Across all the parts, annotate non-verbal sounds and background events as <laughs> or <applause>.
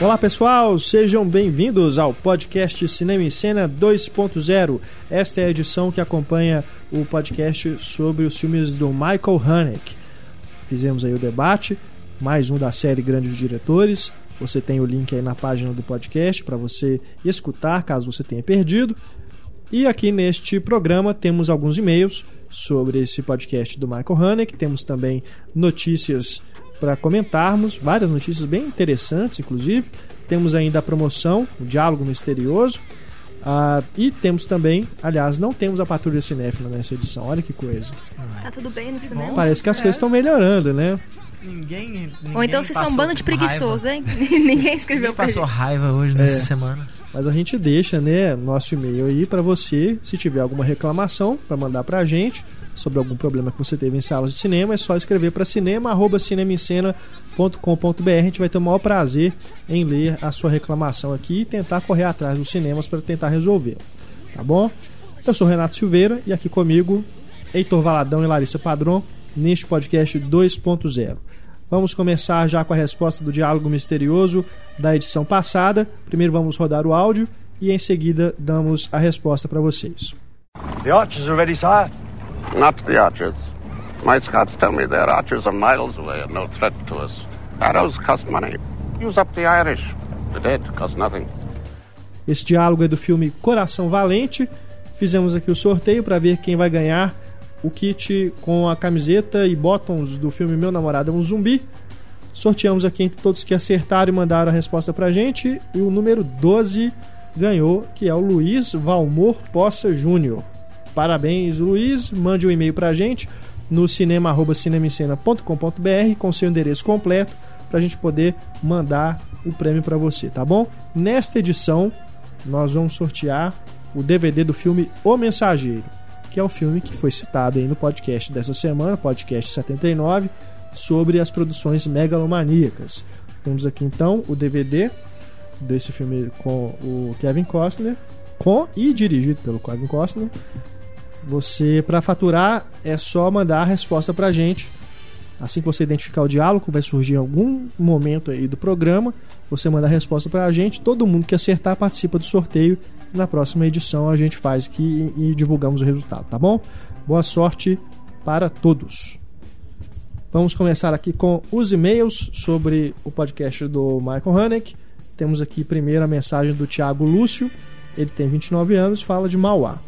Olá pessoal, sejam bem-vindos ao podcast Cinema em Cena 2.0. Esta é a edição que acompanha o podcast sobre os filmes do Michael Haneke. Fizemos aí o debate, mais um da série Grandes Diretores. Você tem o link aí na página do podcast para você escutar caso você tenha perdido. E aqui neste programa temos alguns e-mails sobre esse podcast do Michael Haneke, temos também notícias para comentarmos, várias notícias bem interessantes, inclusive. Temos ainda a promoção, o Diálogo Misterioso. Ah, e temos também, aliás, não temos a Patrulha Cinéfila nessa edição, olha que coisa. Tá tudo bem no cinema? Parece que as coisas estão melhorando, né? Ninguém, ninguém Ou então vocês são um bando de preguiçosos, hein? <laughs> <laughs> Ninguém escreveu Ninguém pra passou raiva hoje nessa É. semana. Mas a gente deixa, né, nosso e-mail aí para você, se tiver alguma reclamação, para mandar pra gente sobre algum problema que você teve em salas de cinema, é só escrever para cinema@cinemencena.com.br. A gente vai ter o maior prazer em ler a sua reclamação aqui e tentar correr atrás dos cinemas para tentar resolver. Tá bom? Eu sou Renato Silveira e aqui comigo Heitor Valadão e Larissa Padron neste podcast 2.0. Vamos começar já com a resposta do diálogo misterioso da edição passada. Primeiro vamos rodar o áudio e em seguida damos a resposta para vocês. The archers are ready, sire. Not the archers. My scouts tell me their archers are miles away and no threat to us. Arrows cost money. Use up the Irish. The dead cost nothing. Esse diálogo é do filme Coração Valente. Fizemos aqui o sorteio para ver quem vai ganhar o kit com a camiseta e bottoms do filme Meu Namorado é um Zumbi. Sorteamos aqui entre todos que acertaram e mandaram a resposta pra gente. E o número 12 ganhou, que é o Luiz Valmor Poça Júnior. Parabéns, Luiz. Mande um e-mail pra gente no cinema.cinemicena.com.br com seu endereço completo pra gente poder mandar o prêmio pra você, tá bom? Nesta edição, nós vamos sortear o DVD do filme O Mensageiro, que é o filme que foi citado aí no podcast dessa semana, podcast 79, sobre as produções megalomaníacas. Temos aqui então o DVD desse filme com o Kevin Costner, com e dirigido pelo Kevin Costner. Você, para faturar, é só mandar a resposta pra gente. Assim que você identificar o diálogo, vai surgir algum momento aí do programa. Você manda a resposta pra gente. Todo mundo que acertar participa do sorteio. Na próxima edição a gente faz aqui e, e divulgamos o resultado, tá bom? Boa sorte para todos. Vamos começar aqui com os e-mails sobre o podcast do Michael Haneke. Temos aqui primeiro a mensagem do Thiago Lúcio. Ele tem 29 anos e fala de Mauá.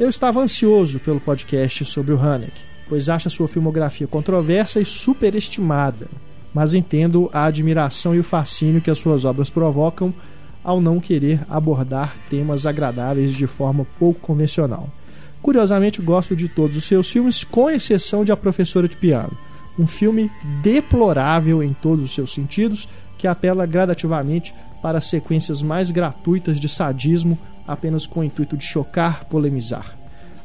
Eu estava ansioso pelo podcast sobre o Haneke, pois acho a sua filmografia controversa e superestimada, mas entendo a admiração e o fascínio que as suas obras provocam ao não querer abordar temas agradáveis de forma pouco convencional. Curiosamente, gosto de todos os seus filmes, com exceção de A Professora de Piano, um filme deplorável em todos os seus sentidos, que apela gradativamente para sequências mais gratuitas de sadismo, apenas com o intuito de chocar, polemizar.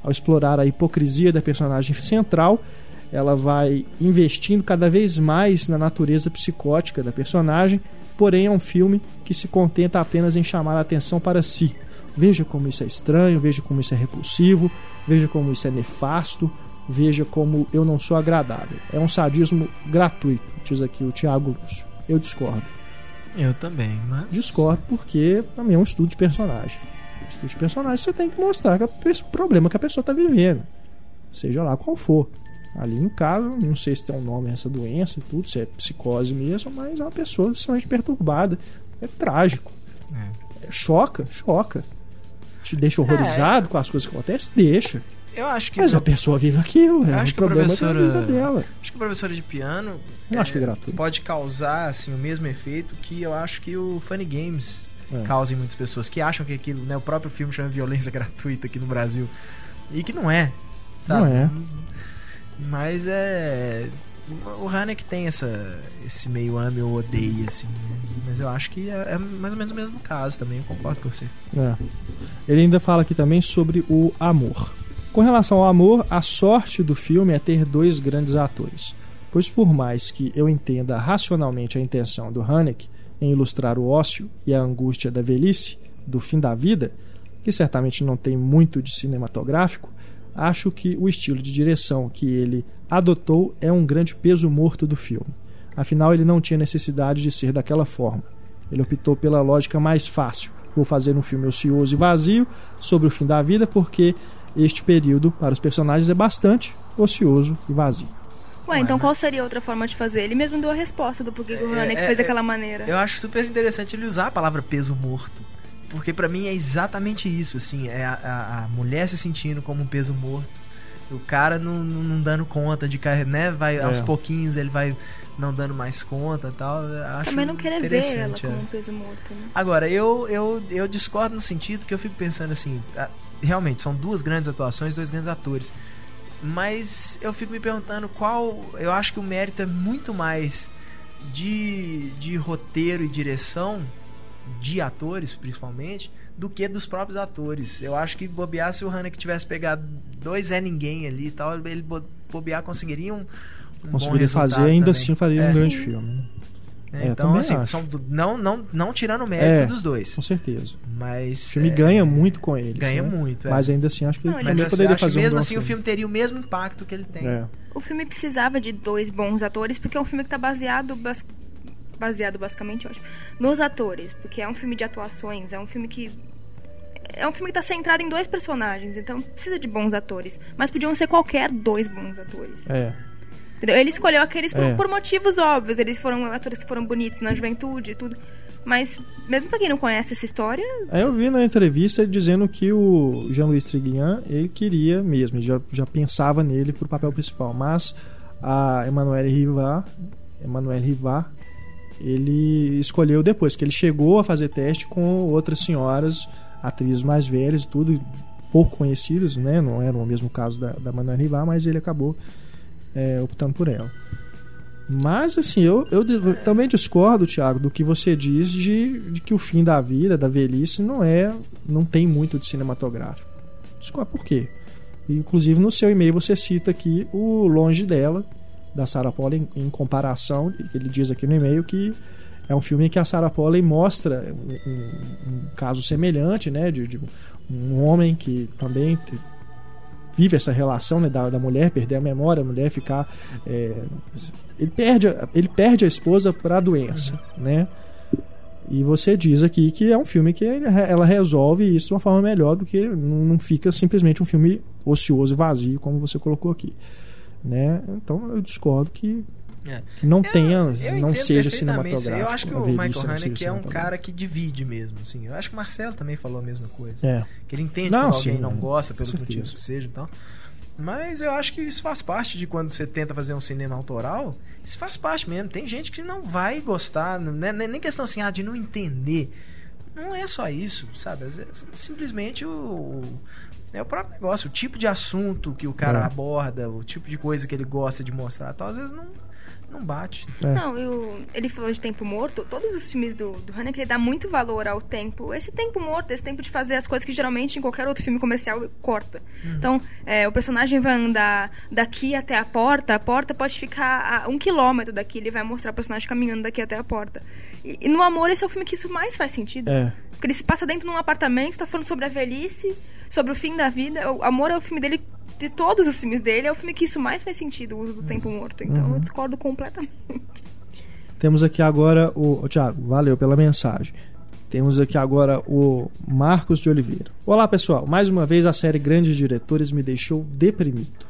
Ao explorar a hipocrisia da personagem central, ela vai investindo cada vez mais na natureza psicótica da personagem, porém é um filme que se contenta apenas em chamar a atenção para si. Veja como isso é estranho, veja como isso é repulsivo, veja como isso é nefasto, veja como eu não sou agradável. É um sadismo gratuito, diz aqui o Tiago Lúcio. Eu discordo. Eu também, mas. Discordo porque mim é um estudo de personagem. Estudo de personagem você tem que mostrar o problema que a pessoa está vivendo, seja lá qual for. Ali no caso, não sei se tem um nome essa doença e tudo, se é psicose mesmo, mas é uma pessoa extremamente perturbada. É trágico. É, choca, choca. Te deixa horrorizado com as coisas que acontecem? Deixa. Eu acho que. Mas a pessoa vive aquilo, é acho o que problema da professora- vida dela. Acho que a professora de piano. Eu acho que é gratuito. Pode causar assim, o mesmo efeito que eu acho que o Funny Games É. causa em muitas pessoas que acham que aquilo, né? O próprio filme chama violência <laughs> gratuita aqui no Brasil. E que não é. Sabe? Não é. Mas é. O Haneke tem essa, esse meio ame ou odeia, assim. né? Mas eu acho que é, é mais ou menos o mesmo caso também, eu concordo com você. É. Ele ainda fala aqui também sobre o amor. Com relação ao amor, a sorte do filme é ter dois grandes atores. Pois por mais que eu entenda racionalmente a intenção do Haneke em ilustrar o ócio e a angústia da velhice, do fim da vida, que certamente não tem muito de cinematográfico, acho que o estilo de direção que ele adotou é um grande peso morto do filme. Afinal, ele não tinha necessidade de ser daquela forma. Ele optou pela lógica mais fácil. Vou fazer um filme ocioso e vazio sobre o fim da vida, porque este período para os personagens é bastante ocioso e vazio. Ué, então qual seria outra forma de fazer? Ele mesmo deu a resposta do porquê que o É, Haneke é, fez é, daquela maneira. Eu acho super interessante ele usar a palavra peso morto. Porque pra mim é exatamente isso, assim, é a, a- a mulher se sentindo como um peso morto. O cara não, não, não dando conta de carregar, né? Vai, aos É. pouquinhos ele vai não dando mais conta e tal. Eu Acho Também não querer ver ela interessante, como é. um peso morto, né? Agora, eu, eu, eu discordo no sentido que eu fico pensando assim, realmente, são duas grandes atuações, dois grandes atores. Mas eu fico me perguntando qual. Eu acho que o mérito é muito mais de, de roteiro e direção, de atores principalmente, do que dos próprios atores. Eu acho que bobear se o Haneke tivesse pegado dois é ninguém ali e tal, ele bo- bobear conseguiria um. um Conseguiria fazer, ainda também. assim faria É. um grande filme. Né? É, então, assim, acho. são não, não, não tirando o mérito É. dos dois. Com certeza. Mas. O filme é, ganha muito com eles. Ganha né? muito, é. Mas ainda assim, acho que Não, ele também assim, poderia fazer mesmo um assim o filme teria o mesmo impacto que ele tem. É. O filme precisava de dois bons atores, porque é um filme que tá baseado, bas- baseado basicamente, eu acho, nos atores. Porque é um filme de atuações, é um filme que. É um filme que tá centrado em dois personagens, então precisa de bons atores. Mas podiam ser qualquer dois bons atores. É. Entendeu? Ele escolheu aqueles por, É. por motivos óbvios. Eles foram atores que foram bonitos na juventude e tudo. Mas, mesmo pra quem não conhece essa história, Aí eu vi na entrevista ele dizendo que o Jean-Louis Trintignant, ele queria mesmo, ele já, já pensava nele pro papel principal, mas a Emmanuelle Rivard, Emmanuelle Rivard, ele escolheu depois, que ele chegou a fazer teste com outras senhoras, atrizes mais velhas e tudo, pouco conhecidas, né? Não era o mesmo caso da, da Rivard, mas ele acabou é, optando por ela. Mas, assim, eu, eu também discordo, Thiago, do que você diz de, de que o fim da vida, da velhice, não é. não tem muito de cinematográfico. Discordo por quê? Inclusive, no seu e-mail você cita aqui o Longe dela, da Sarah Polley, em, em comparação, ele diz aqui no e-mail que é um filme em que a Sarah Polley mostra um, um- um caso semelhante, né, de, de um homem que também vive essa relação né, da, da mulher perder a memória, a mulher ficar é, ele perde ele perde a esposa para a doença, né? E você diz aqui que é um filme que ela resolve isso de uma forma melhor do que não fica simplesmente um filme ocioso e vazio como você colocou aqui, né? Então eu discordo que É. que não Eu- tenha, eu não seja cinematográfico. Eu acho que o Michael Haneke é um cara que divide mesmo, assim. Eu acho que o Marcelo também falou a mesma coisa. É. Que ele entende Não, quando alguém sim, não é. gosta, pelo motivo que seja e tal. Mas eu acho que isso faz parte de quando você tenta fazer um cinema autoral. Isso faz parte mesmo. Tem gente que não vai gostar, não é nem questão assim, ah, de não entender. Não é só isso, sabe? Simplesmente o. É o próprio negócio, o tipo de assunto que o cara É. aborda, o tipo de coisa que ele gosta de mostrar, tal, às vezes não, não bate. É. Não, eu, ele falou de tempo morto. Todos os filmes do, do Haneke, ele dá muito valor ao tempo. Esse tempo morto, esse tempo de fazer as coisas que geralmente em qualquer outro filme comercial corta. Então, é, o personagem vai andar daqui até a porta, a porta pode ficar a um quilômetro daqui, ele vai mostrar o personagem caminhando daqui até a porta. E, e no Amor, esse é o filme que isso mais faz sentido. É. Porque ele se passa dentro de um apartamento, tá falando sobre a velhice, sobre o fim da vida. O Amor é o filme dele, de todos os filmes dele, é o filme que isso mais faz sentido, o uso do tempo morto. Então eu discordo completamente. <laughs> Temos aqui agora o, o Thiago, valeu pela mensagem. Temos aqui agora o Marcos de Oliveira. Olá, pessoal. Mais uma vez a série Grandes Diretores me deixou deprimido.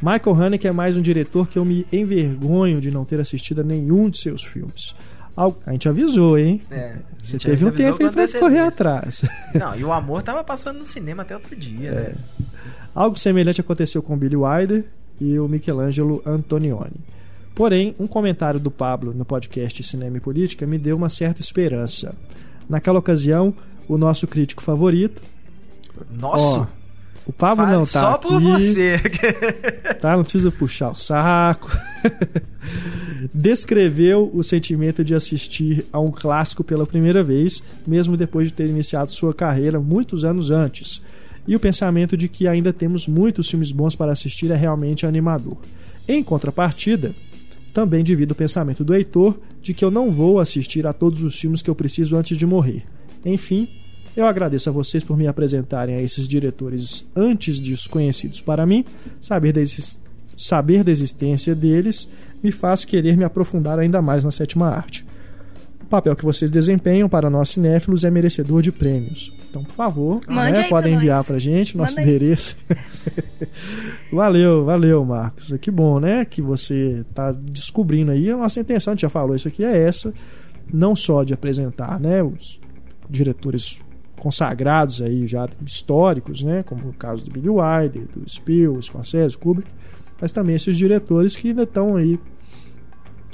Michael Haneke é mais um diretor que eu me envergonho de não ter assistido a nenhum de seus filmes. A gente avisou, hein? É, Você teve um tempo aí pra correr atrás. Não, e o amor tava passando no cinema até outro dia, É. né? Algo semelhante aconteceu com Billy Wilder e o Michelangelo Antonioni. Porém, um comentário do Pablo no podcast Cinema e Política me deu uma certa esperança. Naquela ocasião, o nosso crítico favorito, Nossa! Ó, o Pablo fale não tá só aqui, por você. <laughs> tá? Não precisa puxar o saco. <laughs> Descreveu o sentimento de assistir a um clássico pela primeira vez, mesmo depois de ter iniciado sua carreira muitos anos antes. E o pensamento de que ainda temos muitos filmes bons para assistir é realmente animador. Em contrapartida, também divido o pensamento do Heitor de que eu não vou assistir a todos os filmes que eu preciso antes de morrer. Enfim, eu agradeço a vocês por me apresentarem a esses diretores antes desconhecidos para mim. Saber saber da existência deles me faz querer me aprofundar ainda mais na sétima arte. Papel que vocês desempenham para nós cinéfilos é merecedor de prêmios. Então, por favor, Mande né, podem pra enviar nós. pra gente nosso Manda endereço. <laughs> valeu, valeu, Marcos. Que bom, né? Que você tá descobrindo aí. A nossa intenção, a gente já falou isso aqui, é essa. Não só de apresentar, né, os diretores consagrados aí já históricos, né, como o caso do Billy Wilder, do Spielberg, Scorsese, Kubrick, mas também esses diretores que ainda estão aí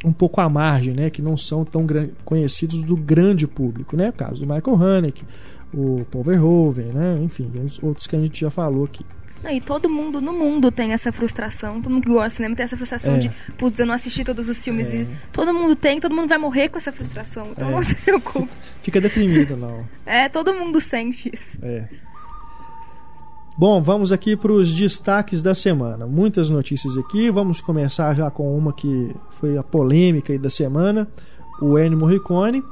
um pouco à margem, né, que não são tão conhecidos do grande público, né, o caso do Michael Haneke, o Paul Verhoeven, né, enfim, os outros que a gente já falou aqui. Não, e todo mundo no mundo tem essa frustração. Todo mundo que gosta de cinema tem essa frustração É. de, putz, eu não assisti todos os filmes. E todo mundo tem, todo mundo vai morrer com essa frustração. Então É. não se preocupe. Fica deprimido, não. É, todo mundo sente isso. É. Bom, vamos aqui para os destaques da semana. Muitas notícias aqui. Vamos começar já com uma que foi a polêmica da semana. O Ennio Morricone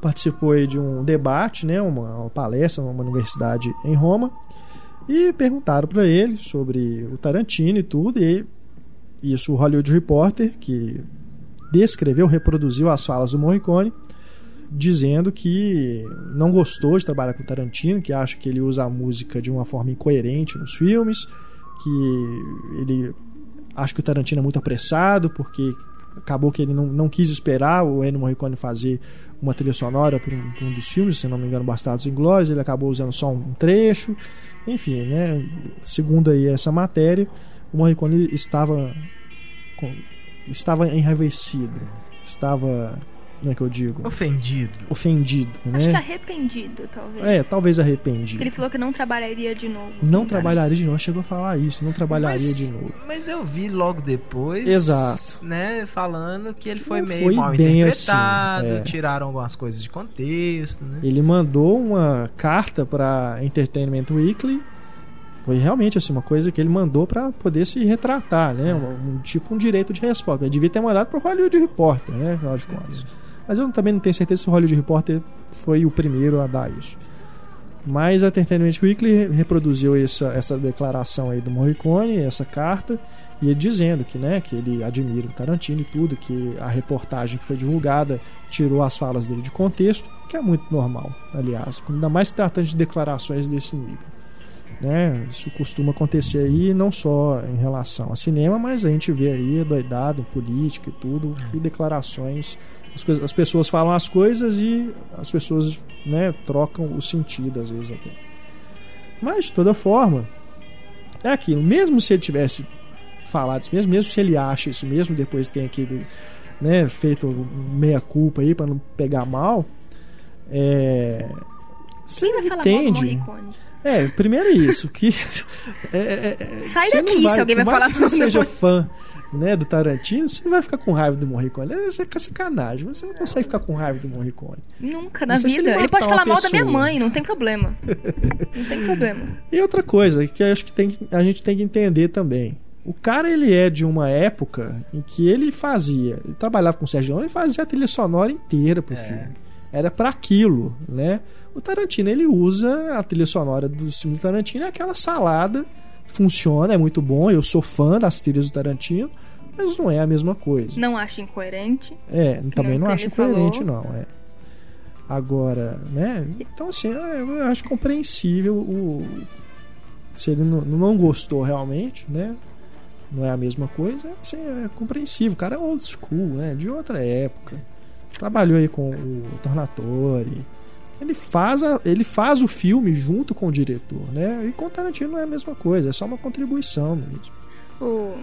participou de um debate, né, uma, uma palestra numa universidade em Roma, e perguntaram para ele sobre o Tarantino e tudo. E isso o Hollywood Reporter, que descreveu, reproduziu as falas do Morricone, dizendo que não gostou de trabalhar com Tarantino, que acha que ele usa a música de uma forma incoerente nos filmes, que ele acha que o Tarantino é muito apressado, porque acabou que ele não, não quis esperar o Ennio Morricone fazer uma trilha sonora para um, um dos filmes, se não me engano, Bastardos Inglórios, ele acabou usando só um trecho, enfim, né, segundo aí essa matéria, o Morricone estava com- estava enraivecido, estava, como é que eu digo? Ofendido. ofendido, né? Acho que arrependido, talvez. É, talvez Porque arrependido. Ele falou que não trabalharia de novo. Não trabalharia de novo, chegou a falar isso, não trabalharia Mas- de novo. Mas eu vi logo depois. Exato. Né, falando que ele foi Não meio foi mal bem interpretado, assim, é. tiraram algumas coisas de contexto, né? Ele mandou uma carta para Entertainment Weekly. Foi realmente assim uma coisa que ele mandou para poder se retratar, né? Um, um tipo um direito de resposta. Ele devia ter mandado pro Hollywood Reporter, né? Afinal de contas. Mas eu também não tenho certeza se o Hollywood Reporter foi o primeiro a dar isso. Mas a Entertainment Weekly reproduziu essa, essa declaração aí do Morricone, essa carta, e ele dizendo que, né, que ele admira o Tarantino e tudo, que a reportagem que foi divulgada tirou as falas dele de contexto, que é muito normal, aliás, ainda mais se tratando de declarações desse nível. Né? Isso costuma acontecer aí não só em relação a cinema, mas a gente vê aí doidado em política e tudo, que declarações as, coisas- as pessoas falam as coisas e as pessoas né, trocam o sentido às vezes até. Mas de toda forma, é aquilo. Mesmo se ele tivesse falado isso mesmo, mesmo se ele acha isso mesmo, depois tem aquele né, feito meia culpa aí para não pegar mal, é, você vai entende. É, primeiro é isso, que <laughs> é, é, é, Sai daqui não se alguém vai falar que você seja fã né, do Tarantino, você vai ficar com raiva do Morricone. Isso é sacanagem. Você não consegue ficar com raiva do Morricone. Nunca na vida. ele Ele, pode falar mal da minha pessoa. mãe, não tem problema. <laughs> não tem problema. E outra coisa que acho que tem, a gente tem que entender também. O cara ele é de uma época em que ele fazia, ele trabalhava com o Sérgio Leone e fazia a trilha sonora inteira pro filme. Era para aquilo, né? O Tarantino ele usa a trilha sonora dos filmes do Tarantino, é aquela salada, funciona, é muito bom. Eu sou fã das trilhas do Tarantino, mas não é a mesma coisa. Não acho incoerente. É, também não acho incoerente, falou. não. É. Agora, né? Então, assim, eu eu acho compreensível o. Se ele não, não gostou realmente, né? Não é a mesma coisa, assim, é compreensível. O cara é old school, né? De outra época. Trabalhou aí com o Tornatore. Ele faz, a- ele faz o filme junto com o diretor, né? E com o Tarantino não é a mesma coisa, é só uma contribuição mesmo. O...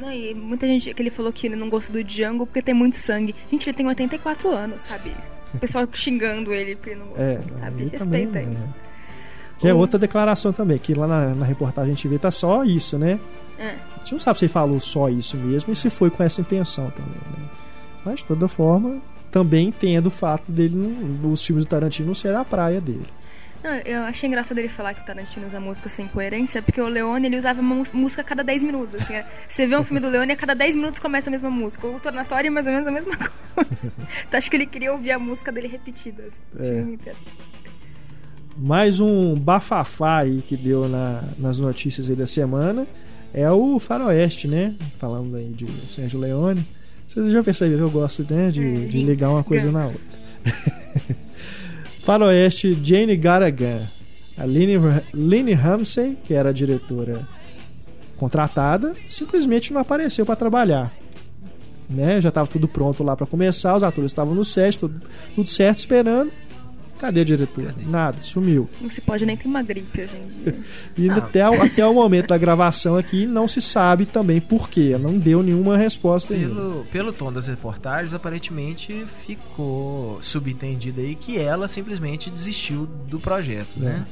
Não, e muita gente que ele falou que ele não gosta do Django porque tem muito sangue. Gente, ele tem 84 anos, sabe? O pessoal xingando ele porque ele não gosta, É, sabe? aí também, Respeita ele. né? Que é outra declaração também, que lá na, na reportagem a gente vê tá só isso, né? É. A gente não sabe se ele falou só isso mesmo e se foi com essa intenção também, né? Mas de toda forma, também entendo o fato dele, não- dos filmes do Tarantino não ser a praia dele. Não, eu achei engraçado ele falar que o Tarantino usa música sem coerência, porque o Leone ele usava uma música a cada 10 minutos. Assim, é. Você vê um filme do Leone e a cada 10 minutos começa a mesma música. O Tornatório é mais ou menos a mesma <laughs> coisa. então acho que ele queria ouvir a música dele repetida. Assim, É. Mais um bafafá aí que deu na- nas notícias aí da semana é o Faroeste, né? Falando aí de Sérgio Leone. Vocês já perceberam, eu gosto né, de, É, de ligar uma coisa na outra. <laughs> Faroeste Jane Garrigan. A Lynne, Lynne Ramsey, que era a diretora contratada, simplesmente não apareceu para trabalhar. Né? Já estava tudo pronto lá para começar, os atores estavam no set, tudo, tudo certo, esperando. Cadê a diretora? Nada, sumiu. Não se pode nem ter uma gripe hoje em dia. E até, o- até o momento da gravação aqui não se sabe também por quê. Não deu nenhuma resposta ainda. Pelo, pelo tom das reportagens, aparentemente ficou subentendido aí que ela simplesmente desistiu do projeto, né?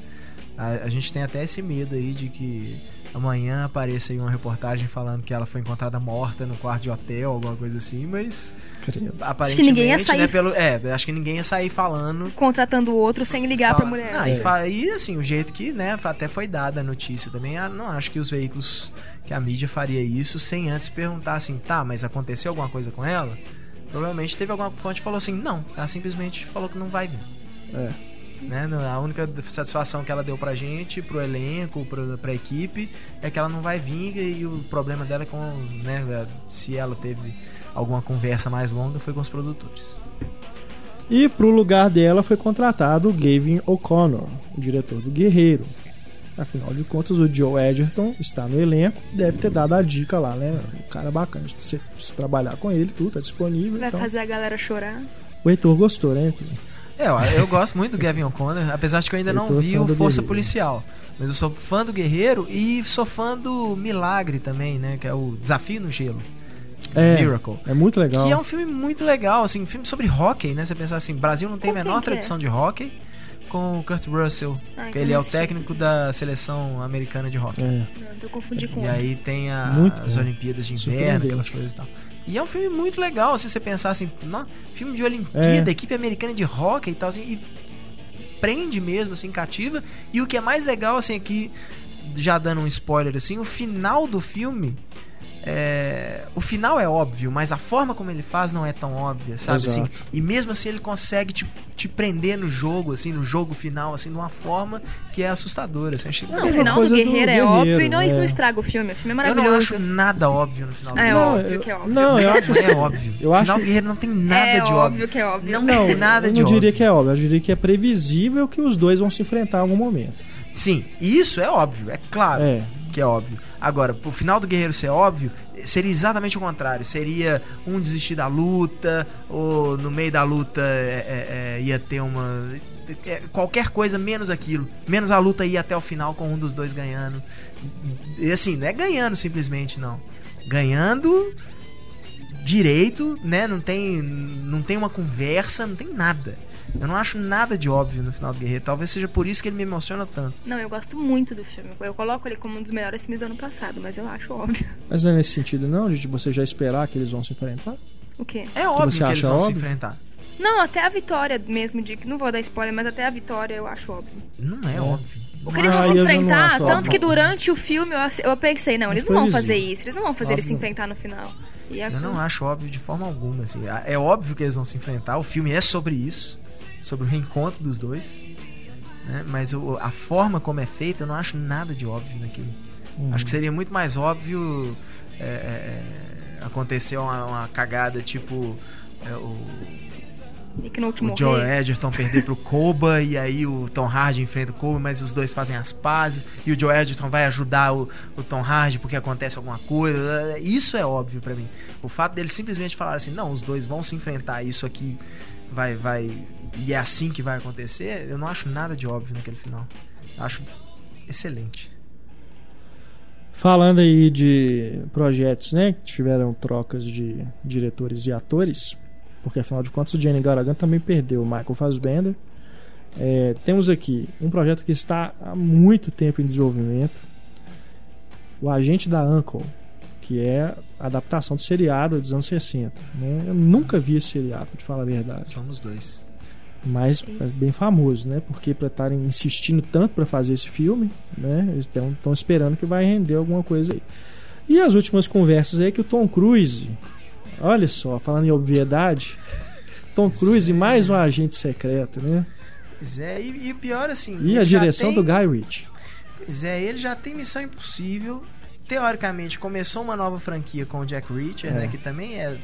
A, a gente tem até esse medo aí de que amanhã apareça aí uma reportagem falando que ela foi encontrada morta no quarto de hotel, alguma coisa assim, mas Credo. aparentemente, ninguém ia sair- né, pelo, é, acho que ninguém ia sair falando Contratando o outro sem ligar pra Fala- mulher. Ah, É. e, fa- e, assim, o jeito que, né, até foi dada a notícia também, ah, não acho que os veículos, que a mídia faria isso sem antes perguntar assim, tá, mas aconteceu alguma coisa com ela? Provavelmente teve alguma fonte que falou assim, não, ela simplesmente falou que não vai vir. É. Né? A única satisfação que ela deu pra gente, pro elenco, pro, pra equipe, é que ela não vai vir e o problema dela é com, né, se ela teve alguma conversa mais longa, foi com os produtores. E pro lugar dela foi contratado o Gavin O'Connor, o diretor do Guerreiro. Afinal de contas, o Joe Edgerton está no elenco, deve ter dado a dica lá, né? Um cara bacana, se você se trabalhar com ele, tudo tá disponível. Vai então... fazer a galera chorar. O Heitor gostou, né, Heitor? É, eu, eu gosto muito do Gavin O'Connor, apesar de que eu ainda Eu não vi o Força Guerreiro. Policial. Mas eu sou fã do Guerreiro e sou fã do Milagre também, né? Que é o Desafio no Gelo. É, Miracle. é muito legal. Que é um filme muito legal, assim, um filme sobre hockey, né? Você pensar assim, Brasil não tem a Com quem menor é? tradição de hockey, com o Kurt Russell, Ah, que então ele é o técnico da seleção americana de hockey. É. Não, eu confundi com E aí tem a- as. Olimpíadas de inverno, aquelas coisas e tal. E é um filme muito legal, se você pensar assim, nó, filme de Olimpíada, É. equipe americana de hockey e tal, assim, e prende mesmo, assim, cativa. E o que é mais legal, assim, aqui, já dando um spoiler, assim, o final do filme. É, o final é óbvio, mas a forma como ele faz não é tão óbvia, sabe? Assim, e mesmo assim ele consegue te, te prender no jogo, assim, no jogo final, assim, de uma forma que é assustadora. Assim, achei Não, o final do coisa do Guerreiro é Guerreiro, óbvio e não, é. não estraga o filme. O filme é eu não maravilhoso. acho nada óbvio no final do É Guerreiro. óbvio eu- que é óbvio. Não, eu acho Não é óbvio. Eu o acho- final do Guerreiro não tem nada é de óbvio óbvio. que é óbvio. Não, Não, tem nada eu de não diria óbvio. que é óbvio, eu diria que é previsível que os dois vão se enfrentar em algum momento. Sim, isso é óbvio, é claro É. que é óbvio. Agora, pro final do Guerreiro ser óbvio, seria exatamente o contrário. Seria um desistir da luta, ou no meio da luta é, é, é, ia ter uma. é, qualquer coisa menos aquilo. Menos a luta ir até o final com um dos dois ganhando. E assim, não é ganhando simplesmente, não. Ganhando direito, né? Não tem, não tem uma conversa, não tem nada. Eu não acho nada de óbvio no final do Guerreiro. Talvez seja por isso que ele me emociona tanto. Não, eu gosto muito do filme. Eu coloco ele como um dos melhores filmes do ano passado, mas eu acho óbvio. Mas não é nesse sentido, não, de você já esperar que eles vão se enfrentar? O quê? É óbvio que eles vão se óbvio? enfrentar. Não, até a vitória mesmo, de que não vou dar spoiler, mas até a vitória eu acho óbvio. Não é, É. óbvio. O que eles Ah, vão se já não enfrentar, tanto óbvio. que durante o filme eu, eu pensei, não, eles não vão fazer isso, eles não vão fazer eles se Óbvio. enfrentar no final. E a- Eu não acho óbvio de forma alguma. Assim. É óbvio que eles vão se enfrentar. O filme é sobre isso. Sobre o reencontro dos dois. né? Mas o- a forma como é feita, eu não acho nada de óbvio naquilo. Uhum. Acho que seria muito mais óbvio é, é, é, acontecer uma, uma cagada tipo. é, o, Nick Note o Joe. Edgerton perder pro <laughs> Koba e aí o Tom Hardy enfrenta o Koba, mas os dois fazem as pazes e o Joe Edgerton vai ajudar o, o Tom Hardy porque acontece alguma coisa. Isso é óbvio pra mim. O fato dele simplesmente falar assim, não, os dois vão se enfrentar, isso aqui vai vai e é assim que vai acontecer, eu não acho nada de óbvio naquele final. Eu acho excelente. Falando aí de projetos, né, que tiveram trocas de diretores e atores, porque afinal de contas o Jenny Garaghan também perdeu o Michael Fassbender. É, temos aqui um projeto que está há muito tempo em desenvolvimento, o Agente da Uncle, que é a adaptação do seriado dos anos 60. né? Eu nunca vi esse seriado, pra te falar a verdade. Somos dois. Mas é bem famoso, né? Porque para estarem insistindo tanto para fazer esse filme, né? Eles estão esperando que vai render alguma coisa aí. E as últimas conversas aí que o Tom Cruise, olha só, falando em obviedade, Tom Cruise mais um agente secreto, né? Pois é, e, e o pior assim. E a direção tem- do Guy Ritchie. Pois é, ele já tem Missão Impossível. Teoricamente, começou uma nova franquia com o Jack Reacher, É. né? Que também é.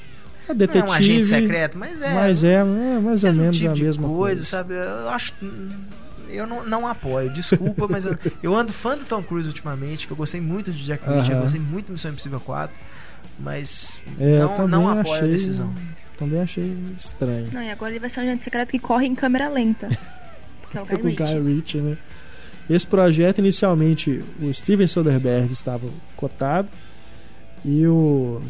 A Não é detetive. um agente secreto, mas é. Mas é, é mais ou menos tipo a de mesma coisa, coisa. sabe? Eu acho. Eu não, não apoio, desculpa, mas eu, <laughs> eu ando fã do Tom Cruise ultimamente, que eu gostei muito de Jack Reacher, eu Aham. gostei muito do Missão Impossível 4, mas É, eu não, não apoio achei, a decisão. Também achei estranho. Não, e agora ele vai ser um agente secreto que corre em câmera lenta. <laughs> Que é o com Guy o Guy Ritchie. Né? Esse projeto, inicialmente, o Steven Soderbergh estava cotado e o,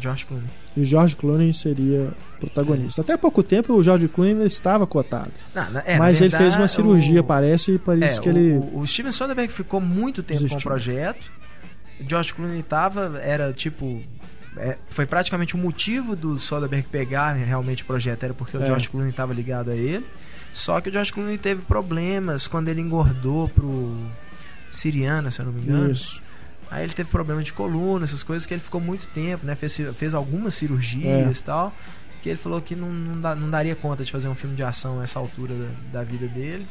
George Clooney. E o George Clooney seria protagonista. Até pouco tempo o George Clooney ainda estava cotado. Não, é, mas ele fez uma verdade, cirurgia, o- parece, e parece É, que o, ele. o- o Steven Soderbergh ficou muito tempo com o Desistiu. projeto. George Clooney tava, era tipo. é, foi praticamente o motivo do Soderbergh pegar realmente o projeto, era porque o É. George Clooney estava ligado a ele. Só que o George Clooney teve problemas quando ele engordou pro Siriana, se eu não me engano. Isso. Aí ele teve problema de coluna, essas coisas que ele ficou muito tempo, né? Fez, fez algumas cirurgias e tal. Que ele falou que não, não, dá- não daria conta de fazer um filme de ação a essa altura da, da vida dele.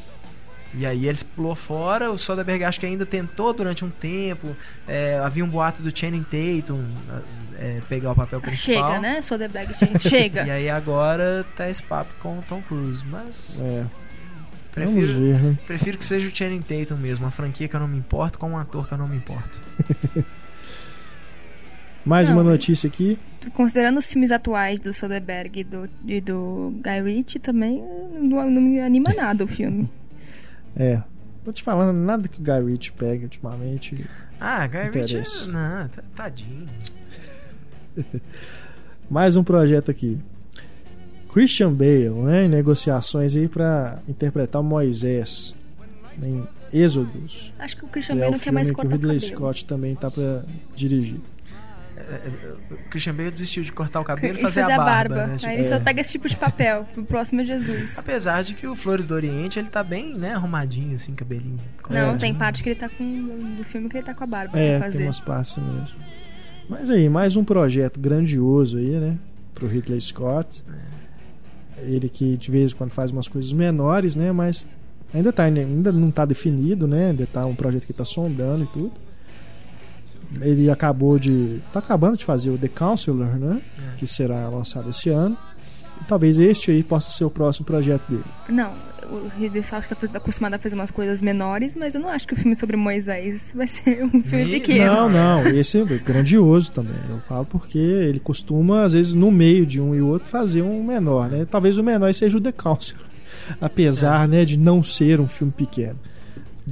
E aí ele pulou fora. O Soderbergh acho que ainda tentou durante um tempo. É, havia um boato do Channing Tatum é, pegar o papel Ah, principal. Chega, né? Soderbergh, gente, chega. <laughs> E aí agora tá esse papo com o Tom Cruise. Mas É, vamos prefiro, ver, né? prefiro que seja o Channing Tatum mesmo. Uma franquia que eu não me importo com um ator que eu não me importo. <laughs> Mais Não, uma notícia aqui. Considerando os filmes atuais do Soderbergh e do, e do Guy Ritchie, também não, não me anima nada o filme. <laughs> É. Tô te falando, nada que o Guy Ritchie pega ultimamente. Ah, Guy Ritchie. Interessa. Não, tá- tadinho. <laughs> Mais um projeto aqui. Christian Bale, né, em negociações aí pra interpretar o Moisés em Êxodos. Acho que o Christian é Bale o não quer mais que o cortar o Ridley cabelo. Scott também tá pra dirigir. O Christian Bale desistiu de cortar o cabelo e fazer fazer a barba. né? Aí Tipo, ele É. só pega esse tipo de papel. O próximo é Jesus. <laughs> Apesar de que o Flores do Oriente ele tá bem, né, arrumadinho, assim, cabelinho. Não, cortadinho. tem parte que ele tá com. do filme que ele tá com a barba É, pra tem fazer. umas partes mesmo. Mas aí, mais um projeto grandioso aí, né? Pro Ridley Scott. Ele que de vez em quando faz umas coisas menores, né? Mas ainda, tá, ainda não tá definido, né? Ainda tá um projeto que tá sondando e tudo. Ele acabou de. tá acabando de fazer o The Counselor, né? É. Que será lançado esse ano. E talvez este aí possa ser o próximo projeto dele. Não, o Ridley Scott tá faz- acostumado a fazer umas coisas menores, mas eu não acho que o filme sobre Moisés vai ser um filme Me- pequeno. Não, não, esse é grandioso também. Eu falo porque ele costuma, às vezes, no meio de um e outro, fazer um menor, né? Talvez o menor seja o The Counselor. <laughs> Apesar, né, de não ser um filme pequeno.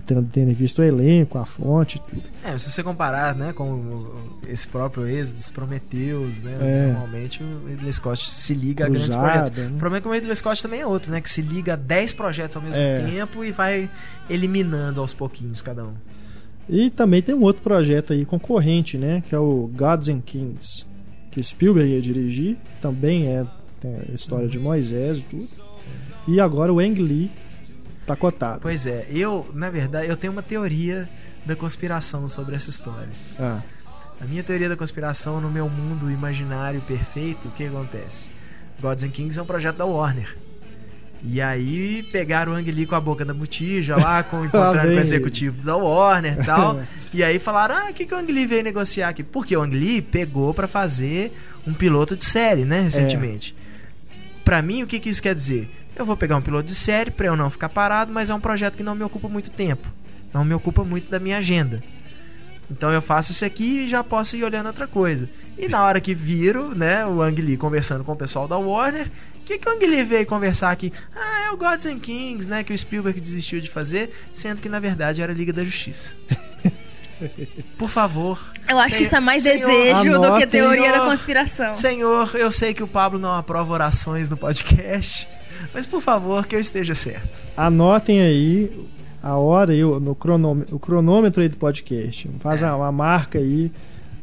Tendo, visto o elenco, a fonte, tudo. É, se você comparar, né, com esse próprio Êxodo, os Prometeus, né, É. normalmente o Ridley Scott se liga a grandes Cruzada, projetos. né? O problema é que o Ridley Scott também é outro, né, que se liga a 10 projetos ao mesmo É. tempo e vai eliminando aos pouquinhos cada um. E também tem um outro projeto aí concorrente, né? Que é o Gods and Kings. Que o Spielberg ia dirigir. Também é tem a história de Moisés e tudo. E agora o Ang Lee tá cotado. Pois é, eu, na verdade, eu tenho uma teoria da conspiração sobre essa história. Ah, A minha teoria da conspiração no meu mundo imaginário perfeito, o que acontece? Gods and Kings é um projeto da Warner. E aí pegaram o Ang Lee com a boca da botija lá, <laughs> com, encontrando com vem o executivo da Warner e tal. <laughs> e aí falaram: ah, o que, que o Ang Lee veio negociar aqui? Porque o Ang Lee pegou pra fazer um piloto de série, né, recentemente. Pra mim, o que, que isso quer dizer? Eu vou pegar um piloto de série pra eu não ficar parado, mas é um projeto que não me ocupa muito tempo. Não me ocupa muito da minha agenda. Então eu faço isso aqui e já posso ir olhando outra coisa. E na hora que viro, né, o Ang Lee conversando com o pessoal da Warner, o que, que o Ang Lee veio conversar aqui? Ah, é o Gods and Kings, né, que o Spielberg desistiu de fazer, sendo que na verdade era a Liga da Justiça. <laughs> Por favor. Eu acho que isso é mais Senhor, desejo do que teoria da Senhor, conspiração. Senhor, eu sei que o Pablo não aprova orações no podcast, mas por favor, que eu esteja certo. anotem aí a hora aí, o- no cronômetro, o cronômetro aí do podcast. Faz É. uma marca aí,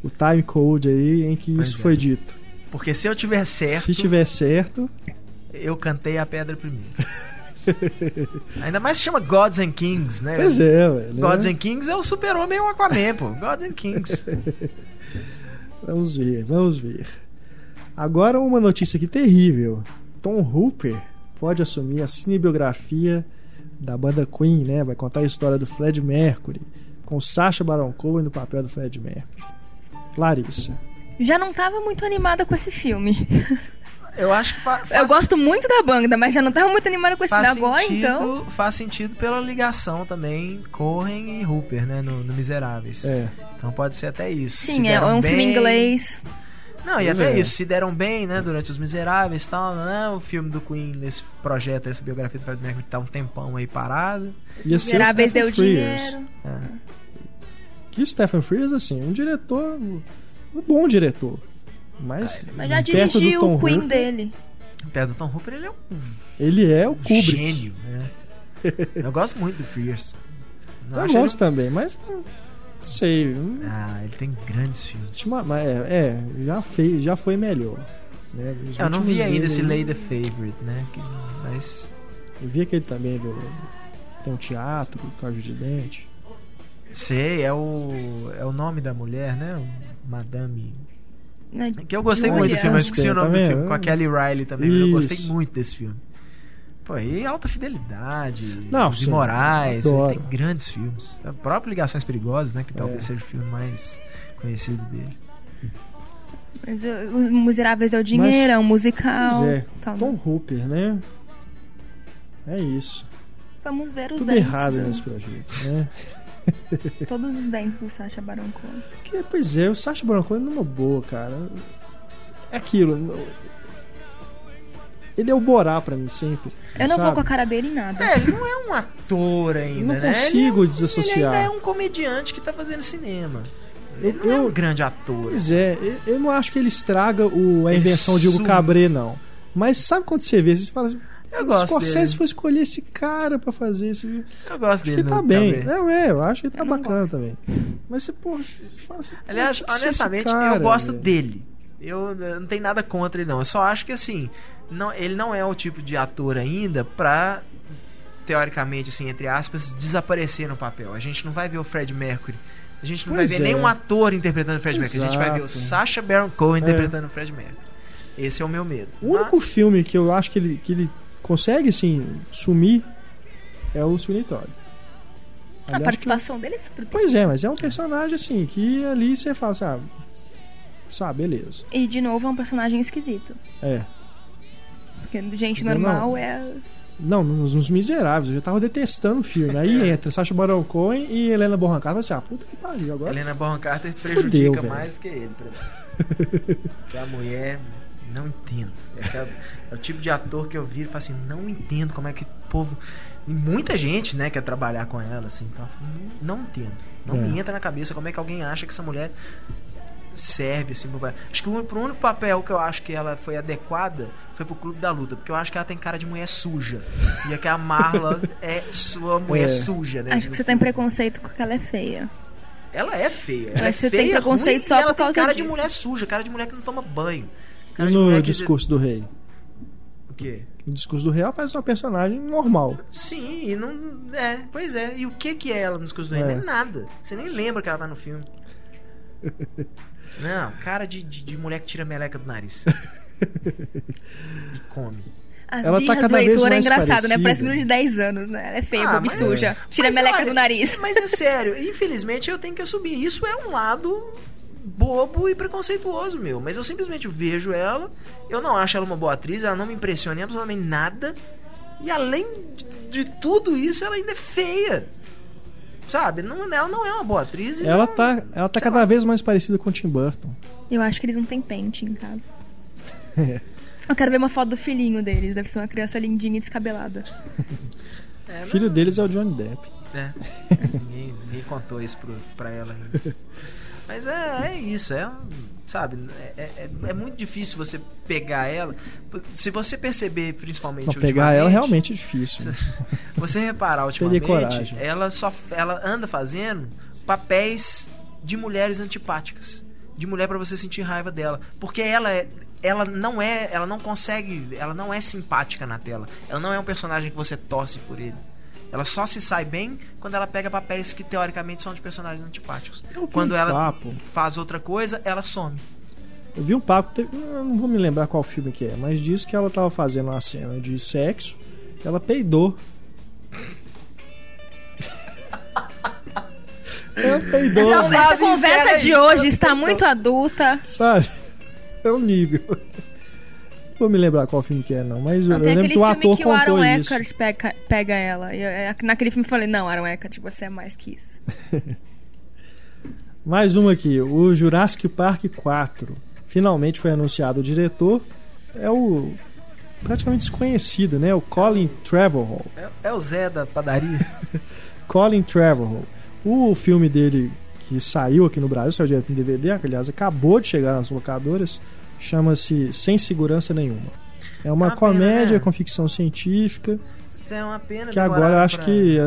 o time code aí em que Pois isso é. foi dito. Porque se eu tiver certo, Se tiver certo, eu cantei a pedra primeiro. <laughs> Ainda mais se chama Gods and Kings, né? pois é, velho. né? Gods and Kings é o super-homem e o Aquaman, pô. Gods and Kings. <laughs> Vamos ver, vamos ver. Agora uma notícia aqui terrível. Tom Hooper pode assumir a cinebiografia da banda Queen, né? Vai contar a história do Fred Mercury, com Sacha Baron Cohen no papel do Fred Mercury. Larissa. Já não tava muito animada com esse filme. <laughs> Eu acho que fa Eu faz, gosto muito da banda, mas já não tava muito animada com esse filme faz agora, sentido, então. Faz sentido pela ligação também Corren e Hooper, né? No, no Miseráveis. É. Então pode ser até isso. Se Sim, é, é um filme bem- inglês. Não, e até é. isso, se deram bem, né, durante os Miseráveis e tal, né? O filme do Queen nesse projeto, essa biografia do Fred Mercury tá um tempão aí parado. Ia ser o Miseráveis deu Frears. dinheiro. Que o Stephen Frears, assim, um diretor. Um bom diretor. Mas, Mas já perto do dirigiu Tom o Queen Hooper, dele. Perto do Tom Hooper, ele é um Ele é o Kubrick. gênio, né? Eu gosto muito do Frears. <laughs> Não Eu acho ele gosto também, mas não sei. Ah, ele tem grandes filmes. mas É, é, já, fez, já foi melhor. né? Eu não vi ainda esse Lay the Favorite, né? Que- Mas. Eu vi aquele também do. Tem um teatro, Caju de Dente. Sei, é o. É o nome da mulher, né? Madame. né? Que eu gostei Olha. muito desse filme, eu esqueci o nome do filme, com a Kelly Riley também, mas eu gostei Isso. muito desse filme. Pô, e Alta Fidelidade, Não, Os sim, adoro. tem grandes filmes. A própria Ligações Perigosas, né, que talvez É. seja o filme mais conhecido dele. Mas o Miseráveis deu dinheiro, é um musical. Pois é. Então, Tom Hooper, né? É isso. Vamos ver os Tudo dentes. errado do- nesse projeto, né? <laughs> Todos os dentes do Sacha Baron Cohen. Que, pois é, o Sacha Baron Cohen numa boa, cara. É aquilo. Ele é o Borá pra mim sempre. Eu não sabe? vou com a cara dele em nada. É, ele não é um ator ainda, não né? consigo ele é um, desassociar. Ele ainda é um comediante que tá fazendo cinema. Ele Eu- não é eu- um grande ator. Pois é, eu- eu não acho que ele estraga o, a Ele invenção de Hugo. Cabré, não. Mas sabe quando você vê, você fala assim, Eu o gosto Scorsese dele. foi escolher esse cara pra fazer esse filme. Eu gosto Acho que dele. ele tá bem. Não, é, eu acho que ele tá Eu não bacana gosto. também. Mas você, porra, você fala assim, Aliás, que honestamente, cara, eu gosto velho. dele. Eu, eu não tenho nada contra ele, não. Eu só acho que, assim, não, ele não é o tipo de ator ainda pra, teoricamente, assim, entre aspas, desaparecer no papel. A gente não vai ver o Fred Mercury. A gente não Pois vai ver é. nenhum ator interpretando o Fred Mercury. A gente vai ver o Exato. Sacha Baron Cohen É. interpretando o Fred Mercury. Esse é o meu medo. O único Mas- filme que eu acho que ele, que ele consegue, assim, sumir é o Sunitório. A participação dele é super Pois é, mas é um personagem, assim, que ali você fala, sabe? Sabe, beleza. E de novo é um personagem esquisito. É. Porque gente Não, normal não. é. Não, nos, Miseráveis, eu já tava detestando o filme. Aí <laughs> entra Sacha Baron Cohen e Helena Bonham Carter, assim, ah, puta que pariu, agora... Helena Bonham Carter Fudeu, prejudica velho. mais do que ele. pra <laughs> a mulher, não entendo. É, aquela- é o tipo de ator que eu viro e falo assim, não entendo como é que o povo. E muita gente, né, quer trabalhar com ela, assim. Então, eu falo, não, não entendo. Não É. me entra na cabeça como é que alguém acha que essa mulher serve, assim, pro... Acho que o pro único papel que eu acho que ela foi adequada foi pro Clube da Luta, porque eu acho que ela tem cara de mulher suja. E é que a Marla <laughs> é sua mulher É. suja, né? Acho que você tem preconceito com que ela é feia. Ela é feia. Ela Mas é você feia, tem preconceito ruim, só e ela por causa tem cara de disso. mulher suja, cara de mulher que não toma banho. E Cara de no discurso do rei? O quê? O discurso do rei ela faz uma personagem normal. Sim, e não. É, pois é. E o que que é ela nos discurso do rei? É. Nem nada. Você nem lembra que ela tá no filme. <laughs> Não, cara de, de, de mulher que tira meleca do nariz. <laughs> e come. As Ela tá cada do Heitor é mais engraçado, né? Parece menino de 10 anos, né? Ela é feia, Ah, mas- suja. Tira a Mas, meleca olha, do nariz. Mas é sério, infelizmente eu tenho que assumir. Isso é um lado bobo e preconceituoso meu. Mas eu simplesmente vejo ela, eu não acho ela uma boa atriz, ela não me impressiona em absolutamente nada. E além de, de tudo isso, ela ainda é feia. Sabe? Não, ela não é uma boa atriz. e Ela não- tá, ela tá cada lá. vez mais parecida com o Tim Burton. Eu acho que eles não têm pente em casa. <laughs> Eu quero ver uma foto do filhinho deles. Deve ser uma criança lindinha e descabelada. É, não- filho deles é o Johnny Depp. É. <laughs> ninguém, ninguém contou isso pro, pra ela ainda. Mas é, é isso, é um- sabe, é, é, é muito difícil você pegar ela. Se você perceber, principalmente Não, pegar ela ultimamente, realmente é difícil. <laughs> Você reparar ultimamente, ela só ela anda fazendo papéis de mulheres antipáticas, de mulher pra você sentir raiva dela, porque ela é ela não é, ela não consegue, ela não é simpática na tela. Ela não é um personagem que você torce por ele. Ela só se sai bem quando ela pega papéis que teoricamente são de personagens antipáticos. Quando um ela papo. faz outra coisa, ela some. Eu vi um papo, não vou me lembrar qual filme que é, mas diz que ela tava fazendo uma cena de sexo, ela peidou. <laughs> Peidor, Então, essa conversa de hoje está muito adulta. sabe? É um nível. Vou me lembrar qual filme que é, não. Mas eu, Não, eu lembro que o ator que o Aaron contou isso. Eckhart pega, pega ela. E eu- é, naquele filme eu falei, não, Aaron Eckhart, você é mais que isso. <laughs> Mais uma aqui, o Jurassic Park 4. Finalmente foi anunciado o diretor. É o praticamente desconhecido, né? O Colin Trevorrow. É, é o Zé da padaria. <laughs> Colin Trevorrow. O filme dele que saiu aqui no Brasil, saiu direto em DVD, aliás acabou de chegar nas locadoras, chama-se Sem Segurança Nenhuma. É uma Uma pena, comédia né? com ficção científica Isso é uma pena. que agora eu acho pra- que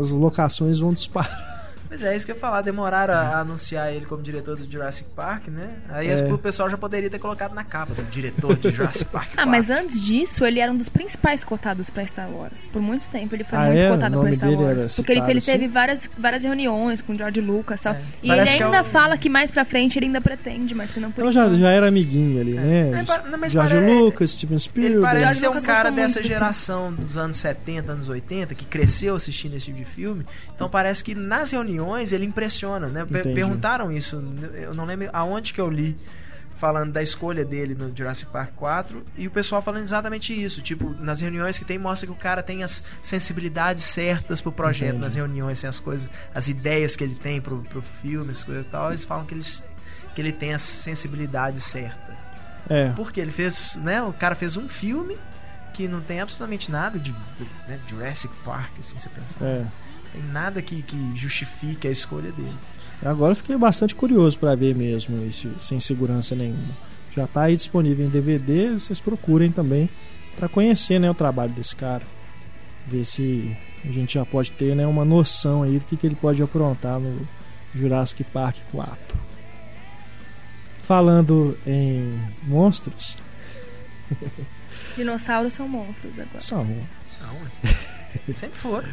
as locações vão disparar. Pois é, isso que eu ia falar. Demoraram a a anunciar ele como diretor do Jurassic Park, né? Aí É. as- o pessoal já poderia ter colocado na capa do diretor de Jurassic Park. Ah, mas antes disso, ele era um dos principais cotados pra Star Wars. Por muito tempo ele foi Ah, muito é? Cotado pra Star Wars. Porque ele, citado ele assim? teve várias, várias reuniões com o George Lucas e tal. E ele Parece que é ainda o- fala que mais pra frente ele ainda pretende, mas que não por Então já, já era amiguinho ali, né? Não, mas George pare- Lucas, Steven Ele Spielberg. parece George ser um cara dessa geração dos anos 70, anos 80, que cresceu assistindo esse tipo de filme. Então parece que nas reuniões ele impressiona, né? Entendi. Perguntaram isso, eu não lembro aonde que eu li falando da escolha dele no Jurassic Park 4 e o pessoal falando exatamente isso, tipo, nas reuniões que tem mostra que o cara tem as sensibilidades certas pro projeto, Entendi. nas reuniões, assim, as coisas, as ideias que ele tem pro, pro filme, as coisas e tal, eles falam que ele, que ele tem a sensibilidade certa. É, Porque ele fez, né? O cara fez um filme que não tem absolutamente nada de né, Jurassic Park, assim, você pensa. é. Tem nada que, que justifique a escolha dele. Agora eu fiquei bastante curioso pra ver mesmo esse sem segurança nenhuma. Já tá aí disponível em DVD, vocês procurem também pra conhecer, né, o trabalho desse cara. Ver se a gente já pode ter, né, uma noção aí do que, que ele pode aprontar no Jurassic Park 4. Falando em monstros, Dinossauros são monstros agora. são São. Sempre foram.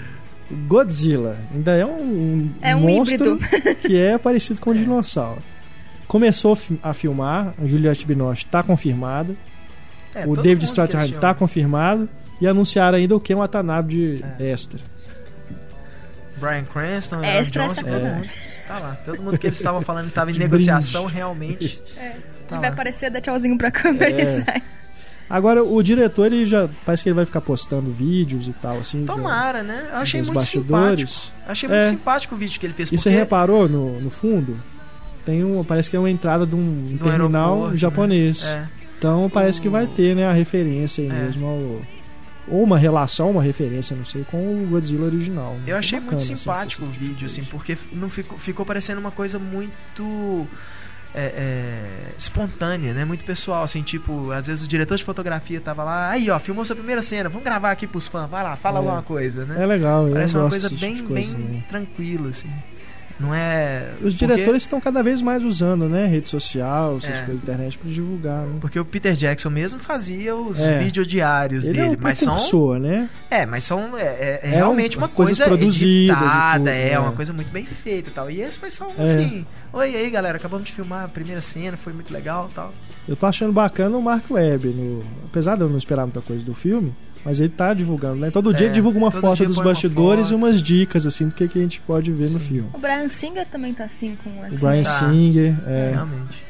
Godzilla ainda é um, É um monstro híbrido. que é parecido com um <laughs> dinossauro. Começou a fi- a filmar, a Juliette Binoche está confirmada, É, o David Strathairn questiona. está confirmado e anunciaram ainda o Ken Watanabe de É. extra. Brian Cranston, Extra é Johnson, mundo. Tá lá. Todo mundo que eles estavam falando estava em De <laughs> negociação, brinde. realmente. É. Tá ele vai aparecer, dar tchauzinho pra câmera É. e sai. Agora o diretor ele já parece que ele vai ficar postando vídeos e tal assim. do- Tomara, né? Eu achei muito bastidores. simpático. Achei É. muito simpático o vídeo que ele fez. E você porque reparou no, no fundo? Tem um, parece que é uma entrada de um Do terminal aeroporto, japonês. É. Então parece que O- vai ter, né, a referência aí É. mesmo ao ou uma relação, uma referência, não sei, com o Godzilla original. Eu achei muito Bacana, assim, simpático o tipo de vídeo, assim, porque não ficou, ficou parecendo uma coisa muito é, é, espontânea, né? Muito pessoal, assim, tipo, às vezes o diretor de fotografia tava lá, aí ó, filmou sua primeira cena, vamos gravar aqui pros fãs, vai lá, fala É. alguma coisa, né? É legal, Parece uma coisa bem, tipo coisa bem também. tranquila, assim. Não é. Os porque- diretores estão cada vez mais usando, né, rede social, essas É. coisas da internet pra divulgar, né? Porque o Peter Jackson mesmo fazia os É. videodiários Ele é dele, um mas são né? É, mas são. É, é- é É realmente um- uma coisas coisa tudo, é, é. uma coisa muito bem feita e tal. E esse foi só um É. assim. Oi aí, galera, acabamos de filmar a primeira cena, foi muito legal tal. Eu tô achando bacana o Mark Webb, no... apesar de eu não esperar muita coisa do filme, mas ele tá divulgando, né? Todo dia É, ele divulga uma foto dia dos bastidores e foto. umas dicas, assim, do que, que a gente pode ver no Sim. filme. O Brian Singer também tá assim com o O X-Men. Brian Tá. Singer, é. Realmente.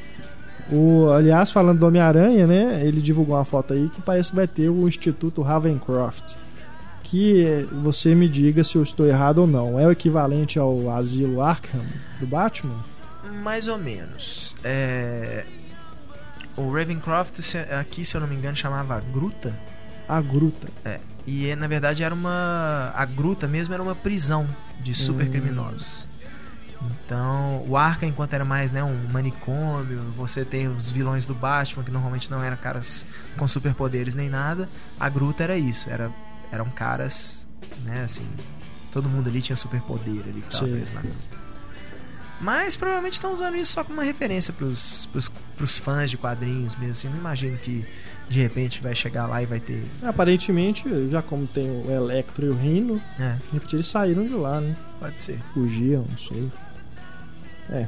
O, aliás, falando do Homem-Aranha, né? Ele divulgou uma foto aí que parece que vai ter o Instituto Ravencroft. Que você me diga se eu estou errado ou não. É o equivalente ao Asilo Arkham do Batman? Mais ou menos. É, O Ravencroft, aqui, se eu não me engano, chamava Gruta. A Gruta. E é, na verdade era uma. A gruta mesmo era uma prisão de super Hum. criminosos. Então, o Arca, enquanto era mais né, um manicômio, você tem os vilões do Batman, que normalmente não eram caras com superpoderes nem nada. A gruta era isso, era, eram caras, né, assim. Todo mundo ali tinha superpoder ali que tava preso na gruta. Mas provavelmente estão usando isso só como uma referência pros, pros, pros fãs de quadrinhos mesmo. Assim, não imagino que de repente vai chegar lá e vai ter. Aparentemente, já como tem o Electro e o Rino, É, de repente eles saíram de lá, né? pode ser. Fugiam, não sei. É.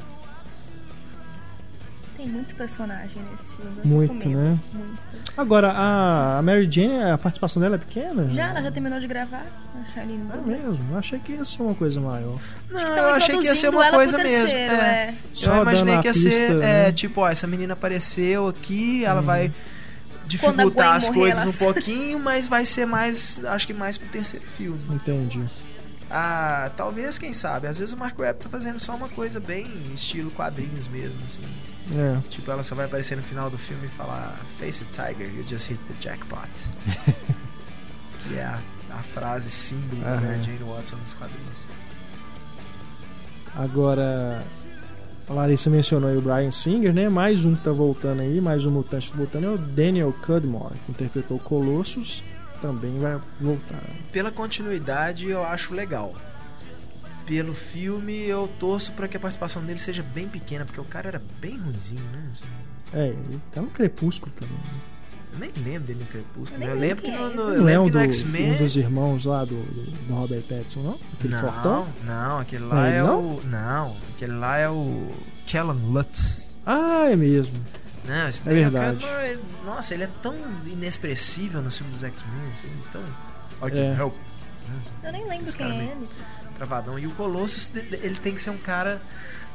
Tem muito personagem nesse filme. Muito, né? Muito. Agora, a Mary Jane, a participação dela é pequena? Já, ela já terminou de gravar? A Charlene É mesmo, eu achei que ia ser uma coisa maior. Não, eu achei que ia ser uma coisa pro mesmo. terceiro, é. é. Só Eu imaginei dando que ia a ser, pista, é, né? tipo, ó, essa menina apareceu aqui, ela Uhum. vai dificultar as morrer, coisas elas- um pouquinho, mas vai ser mais, acho que mais pro terceiro filme. Entendi. Ah, talvez, quem sabe, às vezes o Mark Webb tá fazendo só uma coisa bem estilo quadrinhos mesmo, assim. É. Tipo, ela só vai aparecer no final do filme e falar Face it, Tiger, you just hit the jackpot. <laughs> que é a, a frase símbolo da Aham. Mary Jane Watson nos quadrinhos. Agora, a Larissa mencionou aí o Brian Singer, né? Mais um que tá voltando aí, mais um mutante tá voltando é o Daniel Cudmore, que interpretou Colossus, também vai voltar. Pela continuidade, eu acho legal. Pelo filme, eu torço pra que a participação dele seja bem pequena, porque o cara era bem ruimzinho, né? É, ele tá no Crepúsculo também. Eu nem lembro dele no Crepúsculo. Eu né? Eu lembro que quem no, é no, Não é lembro um, que do, um dos irmãos lá do, do, Robert Pattinson, não? Aquele fortão? Não, não, aquele Não lá é é não? o. Não, aquele lá é o. Kellan Lutz. Ah, é mesmo. Não, esse É daí verdade. cara, nossa, ele é tão inexpressível no filme dos X-Men, assim, tão. I can É. help. Eu nem lembro Esse quem é ele. Travadão. E o Colossus, ele tem que ser um cara.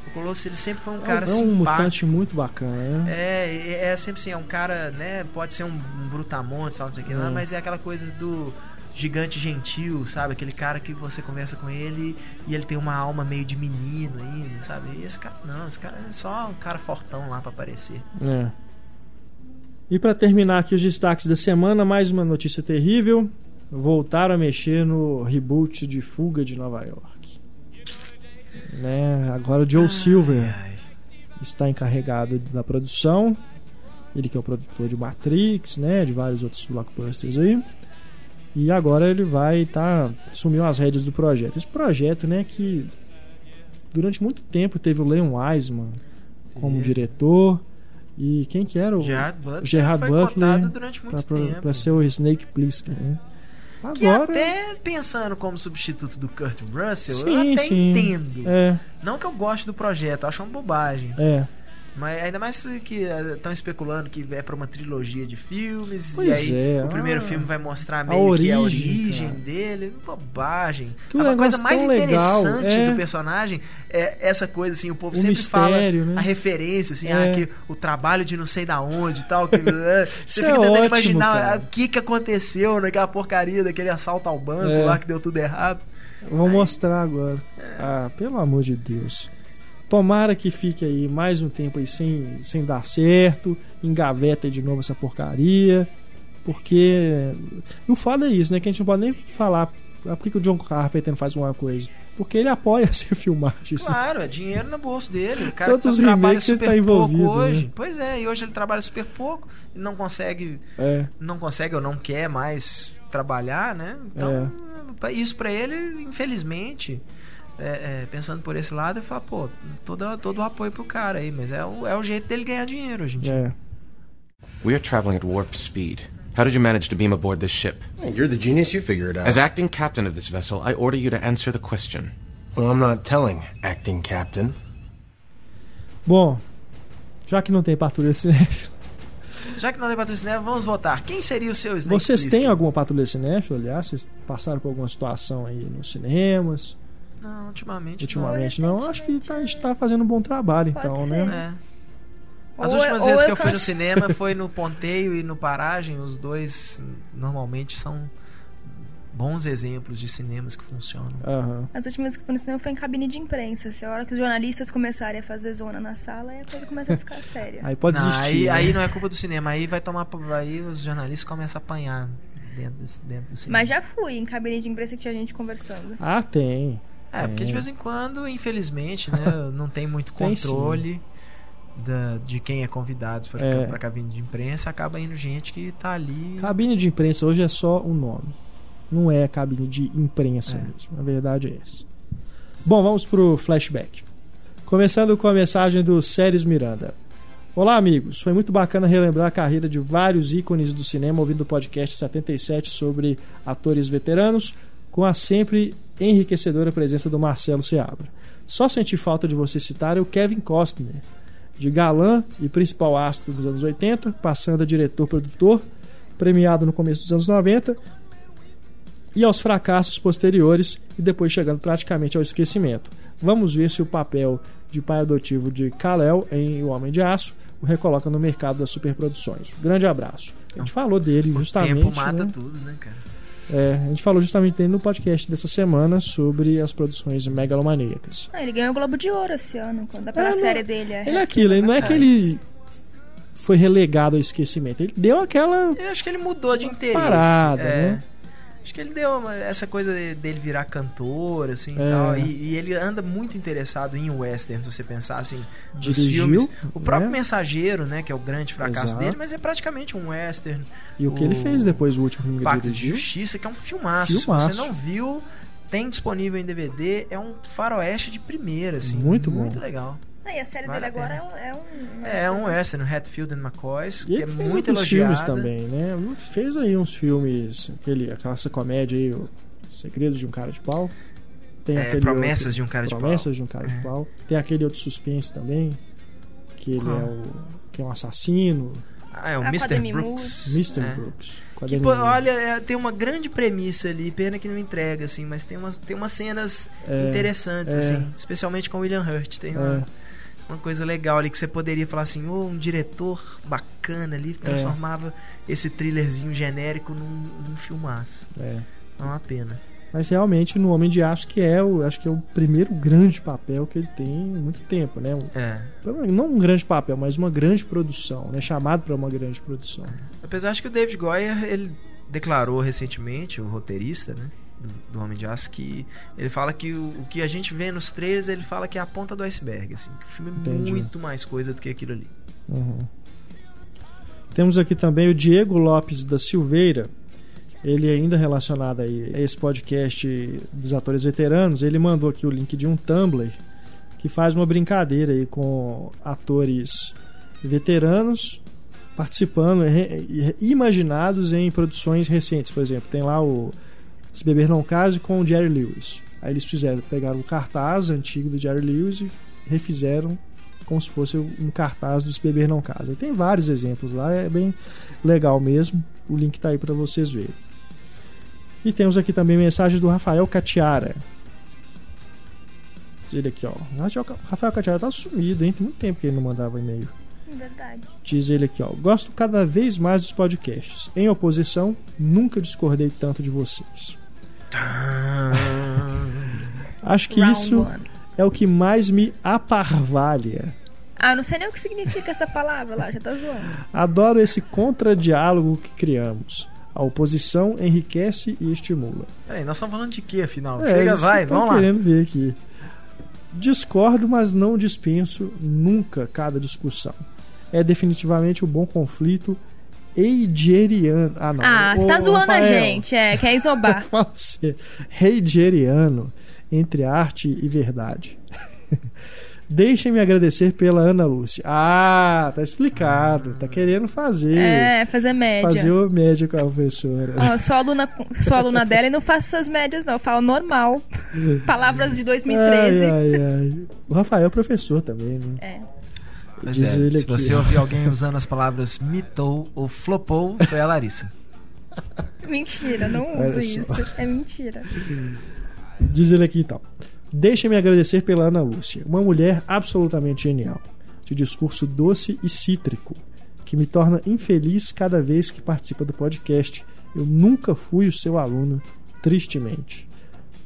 O Colossus, ele sempre foi um É, cara é um simpático. mutante muito bacana, né? É, é, é sempre assim, é um cara, né? Pode ser um, um brutamonte, tal, não sei o que lá, Hum. mas é aquela coisa do gigante gentil, sabe? Aquele cara que você conversa com ele e ele tem uma alma meio de menino ainda, sabe? E esse cara não, esse cara é só um cara fortão lá pra aparecer. É. E para terminar aqui os destaques da semana, mais uma notícia terrível. Voltaram a mexer no reboot de Fuga de Nova York. Né? Agora o Joe Silver Ai, está encarregado da produção. Ele que é o produtor de Matrix, né, de vários outros blockbusters aí. E agora ele vai tá assumiu as rédeas do projeto. Esse projeto, né, que durante muito tempo teve o Leon Wiseman como Teve. diretor e quem que era o Gerard Butler Gerard Butler pra ser o Snake Plissken, né? Que Agora até pensando como substituto do Kurt Russell, eu Sim, até sim. entendo. é, Não que eu goste do projeto, eu acho uma bobagem. é, Mas ainda mais que estão especulando que é pra uma trilogia de filmes. Pois e aí é, o primeiro ah, filme vai mostrar a meio que a origem, origem cara. dele. Bobagem. Que a um coisa mais tão legal, interessante é. do personagem é essa coisa assim, o povo o sempre fala mistério, né? a referência, assim, É. ah, que o trabalho de não sei da onde e tal. Que, né, <laughs> você fica é tentando ótimo, imaginar cara. ah, o que, que aconteceu naquela porcaria daquele assalto ao banco É. lá que deu tudo errado. Vou mostrar agora. Ah, pelo amor de Deus. Tomara que fique aí mais um tempo aí sem, sem dar certo, engaveta de novo essa porcaria, porque o foda é isso, né? Que a gente não pode nem falar ah, por que, que o John Carpenter não faz uma coisa. Porque ele apoia <laughs> essa filmagem. né? Claro, é dinheiro no bolso dele. O cara Tantos tá, remakes ele super tá envolvido, pouco hoje. né? Pois é, e hoje ele trabalha super pouco e não consegue, É, não consegue ou não quer mais trabalhar, né? Então, É. isso pra ele, infelizmente, é, é, pensando por esse lado, eu falo, pô, todo, todo o apoio pro cara aí, mas é o, é o jeito dele ganhar dinheiro hoje em dia. é. We are traveling at warp speed. How did you manage to beam aboard this ship? Hey, you're the genius, you figure it out. As acting captain of this vessel, I order you to answer the question. well, I'm not telling, acting captain. Bom, já que não tem patrulha cinéfila, Já que não tem patrocínio, vamos votar. Quem seria o seu Snake vocês têm alguma patrulha cinéfila, aliás? Vocês passaram por alguma situação aí nos cinemas? Não, ultimamente. Ultimamente Não, não. Acho que tá- a gente tá fazendo um bom trabalho, Pode então, ser. Né? É. As Ou últimas eu- vezes que eu eu fui no cinema <laughs> foi no Ponteio e no Paragem. Os dois normalmente são bons exemplos de cinemas que funcionam. Aham. As últimas que fui no cinema foi em cabine de imprensa. Se a hora que os jornalistas começarem a fazer zona na sala, aí a coisa começa a ficar <laughs> séria. Aí pode Não, existir. aí, né? aí não é culpa do cinema, aí vai tomar. Aí os jornalistas começam a apanhar dentro, desse- dentro do cinema. Mas já fui em cabine de imprensa que tinha gente conversando. Ah, tem. É, porque de tem. vez em quando, infelizmente, né, <laughs> não tem muito Tem controle da- de quem é convidado para É. pra cabine de imprensa. Acaba indo gente que tá ali. Cabine de imprensa hoje é só um nome. Não é cabine de imprensa É. mesmo. A verdade é essa. Bom, vamos pro flashback. Começando com a mensagem do Séries Miranda. Olá, amigos. Foi muito bacana relembrar a carreira de vários ícones do cinema ouvindo o podcast 77 sobre atores veteranos, com a sempre enriquecedora presença do Marcelo Seabra. Só senti falta de você citar o Kevin Costner, de galã e principal astro dos anos 80, passando a diretor-produtor, premiado no começo dos anos 90, e aos fracassos posteriores e depois chegando praticamente ao esquecimento. Vamos ver se o papel de pai adotivo de Kal-El em O Homem de Aço o recoloca no mercado das superproduções. Grande abraço. A gente falou dele O justamente. tempo mata né? tudo, né, cara? É, a gente falou justamente dele no podcast dessa semana sobre as produções megalomaníacas. Ah, ele ganhou o Globo de Ouro esse ano, quando pela É, não- série dele. Ele é aquilo, ele não é que ele foi relegado ao esquecimento. Ele deu aquela. Eu acho que ele mudou de interesse. Parada, é. né? Acho que ele deu uma- essa coisa de- dele virar cantor, assim, e É. tal. E, e ele anda muito interessado em western, se você pensar assim, dos Dirigiu, filmes. O próprio né? Mensageiro, né, que é o grande fracasso Exato. dele, mas é praticamente um western. E o que ele O fez depois do último filme que Pacto de dirigiu? Justiça, que é um filmaço. Filmaço. Se você não viu, tem disponível em DVD. É um faroeste de primeira, assim. Muito Muito bom. legal. Ah, e a série Vale dele agora é um. É um, É um western, Hatfield and McCoys, E que ele é fez muito elogiado. filmes também, né? Fez aí uns filmes, aquele, aquela comédia aí, o Segredos de um Cara de Pau. Tem É, aquele Promessas outro- de um Cara de Pau. Promessas de um Cara É. de Pau. Tem aquele outro suspense também, que ele Qual? é o que é um assassino, Ah, é o Ah, Mr. Brooks. Mr. É. Brooks. Que, pô, olha, é, tem uma grande premissa ali, pena que não entrega, assim, mas tem umas, tem umas cenas É, interessantes, é. assim, especialmente com o William Hurt. Tem É. uma, uma coisa legal ali que você poderia falar assim, ô, um diretor bacana ali, transformava esse thrillerzinho genérico num, num filmaço. É. É uma pena. Mas realmente no Homem de Aço, que é o, acho que é o primeiro grande papel que ele tem em muito tempo, né? Um- É. Não um grande papel, mas uma grande produção, né? Chamado para uma grande produção. Apesar de que o David Goyer, ele declarou recentemente, o roteirista, né? Do, do Homem de Aço, que ele fala que o, o que a gente vê nos trailers, ele fala que é a ponta do iceberg, assim, que o filme é Entendi. muito mais coisa do que aquilo ali. Uhum. Temos aqui também o Diego Lopes da Silveira. Ele ainda relacionado aí a esse podcast dos atores veteranos, ele mandou aqui o link de um Tumblr que faz uma brincadeira aí com atores veteranos participando imaginados em produções recentes, por exemplo, tem lá o Se Beber Não Case com o Jerry Lewis. Aí eles fizeram, pegaram o cartaz antigo do Jerry Lewis e refizeram como se fosse um cartaz do Se Beber Não Casa. Tem vários exemplos lá, é bem legal mesmo. O link tá aí para vocês verem. E temos aqui também mensagem do Rafael Catiara. Diz Ele aqui, ó. Rafael Rafael Catiara tá sumido, hein? Tem muito tempo que ele não mandava e-mail. Verdade. Diz ele aqui, ó. Gosto cada vez mais dos podcasts. Em oposição, nunca discordei tanto de vocês. Acho que Round isso one. é o que mais me aparvalha. Ah, não sei nem o que significa essa palavra lá, já tá zoando. Adoro esse contradiálogo que criamos. A oposição enriquece e estimula. Peraí, nós estamos falando de quê, afinal? É, Chega, isso vai, que eu tô vamos lá. querendo ver aqui. Discordo, mas não dispenso nunca cada discussão. É definitivamente o bom conflito heideriano. Ah, não. Ah, você tá Ô, zoando a Rafael, gente, é, quer <laughs> esnobar. Fala sério. Heideriano entre arte e verdade. <laughs> Deixem-me agradecer pela Ana Lúcia. Ah, tá explicado. Tá querendo fazer. É, fazer média. fazer o média com a professora. Eu sou aluna, sou aluna dela e não faço essas médias, não. Eu falo normal. <laughs> Palavras de 2013. Ai, ai, ai. O Rafael é professor também, né? É. Pois Diz é, ele se aqui. você ouvir alguém usando as palavras mitou ou flopou, foi a Larissa. <laughs> Mentira, não Olha uso só. isso. É mentira. Diz ele aqui então. Deixem-me agradecer pela Ana Lúcia, uma mulher absolutamente genial, de discurso doce e cítrico, que me torna infeliz cada vez que participa do podcast. Eu nunca fui o seu aluno, tristemente.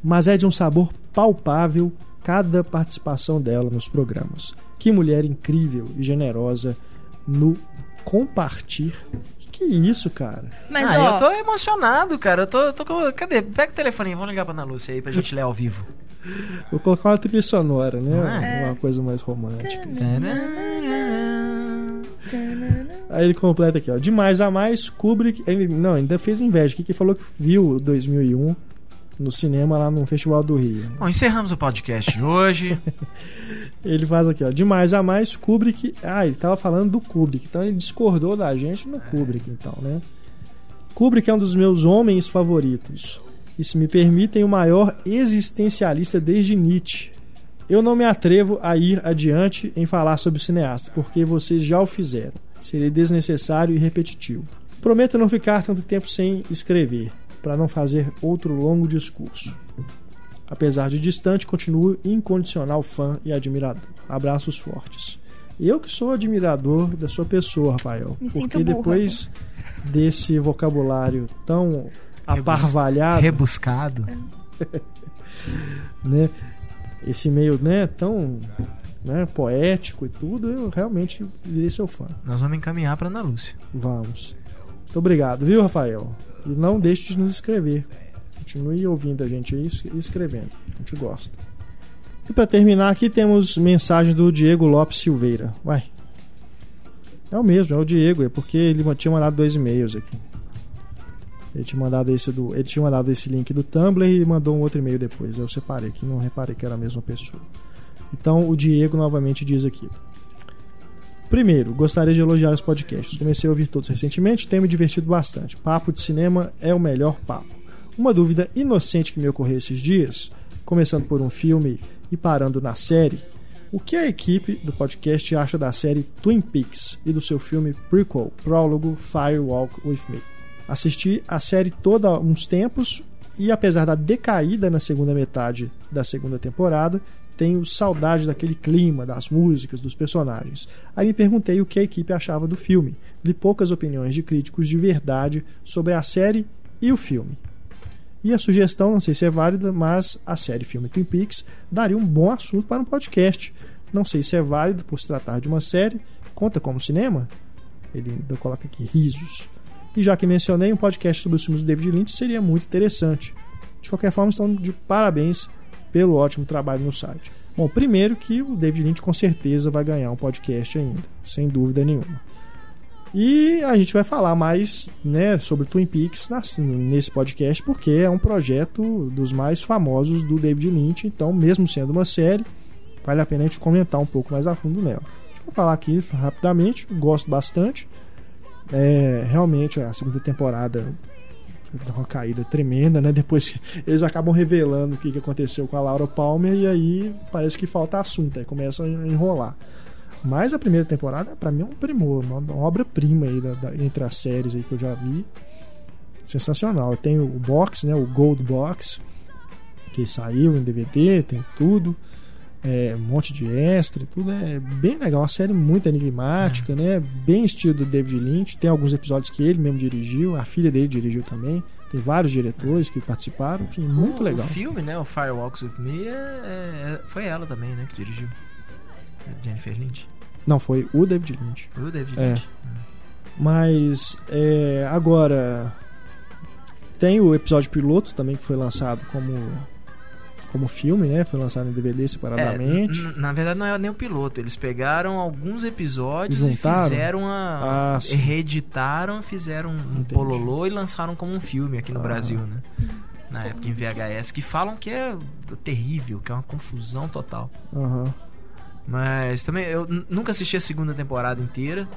Mas é de um sabor palpável cada participação dela nos programas. Que mulher incrível e generosa no compartir. Que, é isso, cara? Mas, ah, ó, eu tô emocionado, cara. Eu tô, eu tô com... Cadê? Pega o telefone aí, vamos ligar pra Ana Lúcia aí pra gente ler ao vivo. Vou colocar uma trilha sonora, né? É. Uma coisa mais romântica. Aí ele completa aqui, ó. Demais a mais, Kubrick. Ele, não, ainda fez inveja que falou que viu 2001 no cinema lá no Festival do Rio. Bom, encerramos o podcast de hoje. <laughs> Ele faz aqui, ó. Demais a mais, Kubrick. Ah, ele tava falando do Kubrick. Então ele discordou da gente no Kubrick, então, né? Kubrick é um dos meus homens favoritos. E se me permitem, o maior existencialista desde Nietzsche. Eu não me atrevo a ir adiante em falar sobre o cineasta, porque vocês já o fizeram. Seria desnecessário e repetitivo. Prometo não ficar tanto tempo sem escrever, para não fazer outro longo discurso. Apesar de distante, continuo incondicional fã e admirador. Abraços fortes. Eu que sou admirador da sua pessoa, Rafael. Me sinto porque burra, depois desse vocabulário tão aparvalhado, Rebuscado. né? Esse meio, né, tão né, poético e tudo, eu realmente virei seu fã. Nós vamos encaminhar pra Ana Lúcia. Vamos. Muito obrigado, viu, Rafael? E não deixe de nos escrever. Continue ouvindo a gente aí e escrevendo. A gente gosta. E para terminar aqui temos mensagem do Diego Lopes Silveira. Uai. É o mesmo, é o Diego, é porque ele tinha mandado dois e-mails aqui. Ele tinha mandado esse do, ele tinha mandado esse link do Tumblr e mandou um outro e-mail depois. Eu separei aqui, não reparei que era a mesma pessoa. Então o Diego novamente diz aqui: Primeiro, gostaria de elogiar os podcasts. Comecei a ouvir todos recentemente, tenho me divertido bastante. Papo de cinema é o melhor papo. Uma dúvida inocente que me ocorreu esses dias, começando por um filme e parando na série, o que a equipe do podcast acha da série Twin Peaks e do seu filme prequel, prólogo Firewalk With Me? Assisti a série toda há uns tempos e apesar da decaída na segunda metade da segunda temporada, tenho saudade daquele clima, das músicas, dos personagens. Aí me perguntei o que a equipe achava do filme. Li poucas opiniões de críticos de verdade sobre a série e o filme. E a sugestão, não sei se é válida, mas a série filme Twin Peaks daria um bom assunto para um podcast. Não sei se é válido por se tratar de uma série. Conta como cinema? Ele ainda coloca aqui risos. E já que mencionei, um podcast sobre os filmes do David Lynch seria muito interessante. De qualquer forma, estão de parabéns pelo ótimo trabalho no site. Bom, primeiro que o David Lynch com certeza vai ganhar um podcast ainda, sem dúvida nenhuma. E a gente vai falar mais né, sobre Twin Peaks nesse podcast, porque é um projeto dos mais famosos do David Lynch. Então, mesmo sendo uma série, vale a pena a gente comentar um pouco mais a fundo nela. A gente vai falar aqui rapidamente, gosto bastante. É, realmente, a segunda temporada dá uma caída tremenda, né? Depois eles acabam revelando o que aconteceu com a Laura Palmer e aí parece que falta assunto, aí começam a enrolar. Mas a primeira temporada, para mim, é um primor, uma, obra-prima aí da, da, entre as séries aí que eu já vi. Sensacional. Tem o box, né? O Gold Box, que saiu em DVD, tem tudo. É, um monte de extra e tudo. É bem legal. Uma série muito enigmática, é. né? Bem estilo do David Lynch. Tem alguns episódios que ele mesmo dirigiu, a filha dele dirigiu também. Tem vários diretores que participaram, enfim, muito o, legal. O filme, né? O Firewalks With Me, é, é, foi ela também, né? Que dirigiu. Jennifer Lynch. Não, foi o David Lynch. O David é. Lynch. Mas é, agora tem o episódio piloto também que foi lançado como como filme, né? Foi lançado em DVD separadamente. É, na verdade não é nem o piloto, eles pegaram alguns episódios Juntaram? e fizeram a Ah, reeditaram, fizeram um Entendi. pololô e lançaram como um filme aqui no Ah. Brasil, né? Na época em VHS, que falam que é terrível, que é uma confusão total. Aham. Mas também eu nunca assisti a segunda temporada inteira.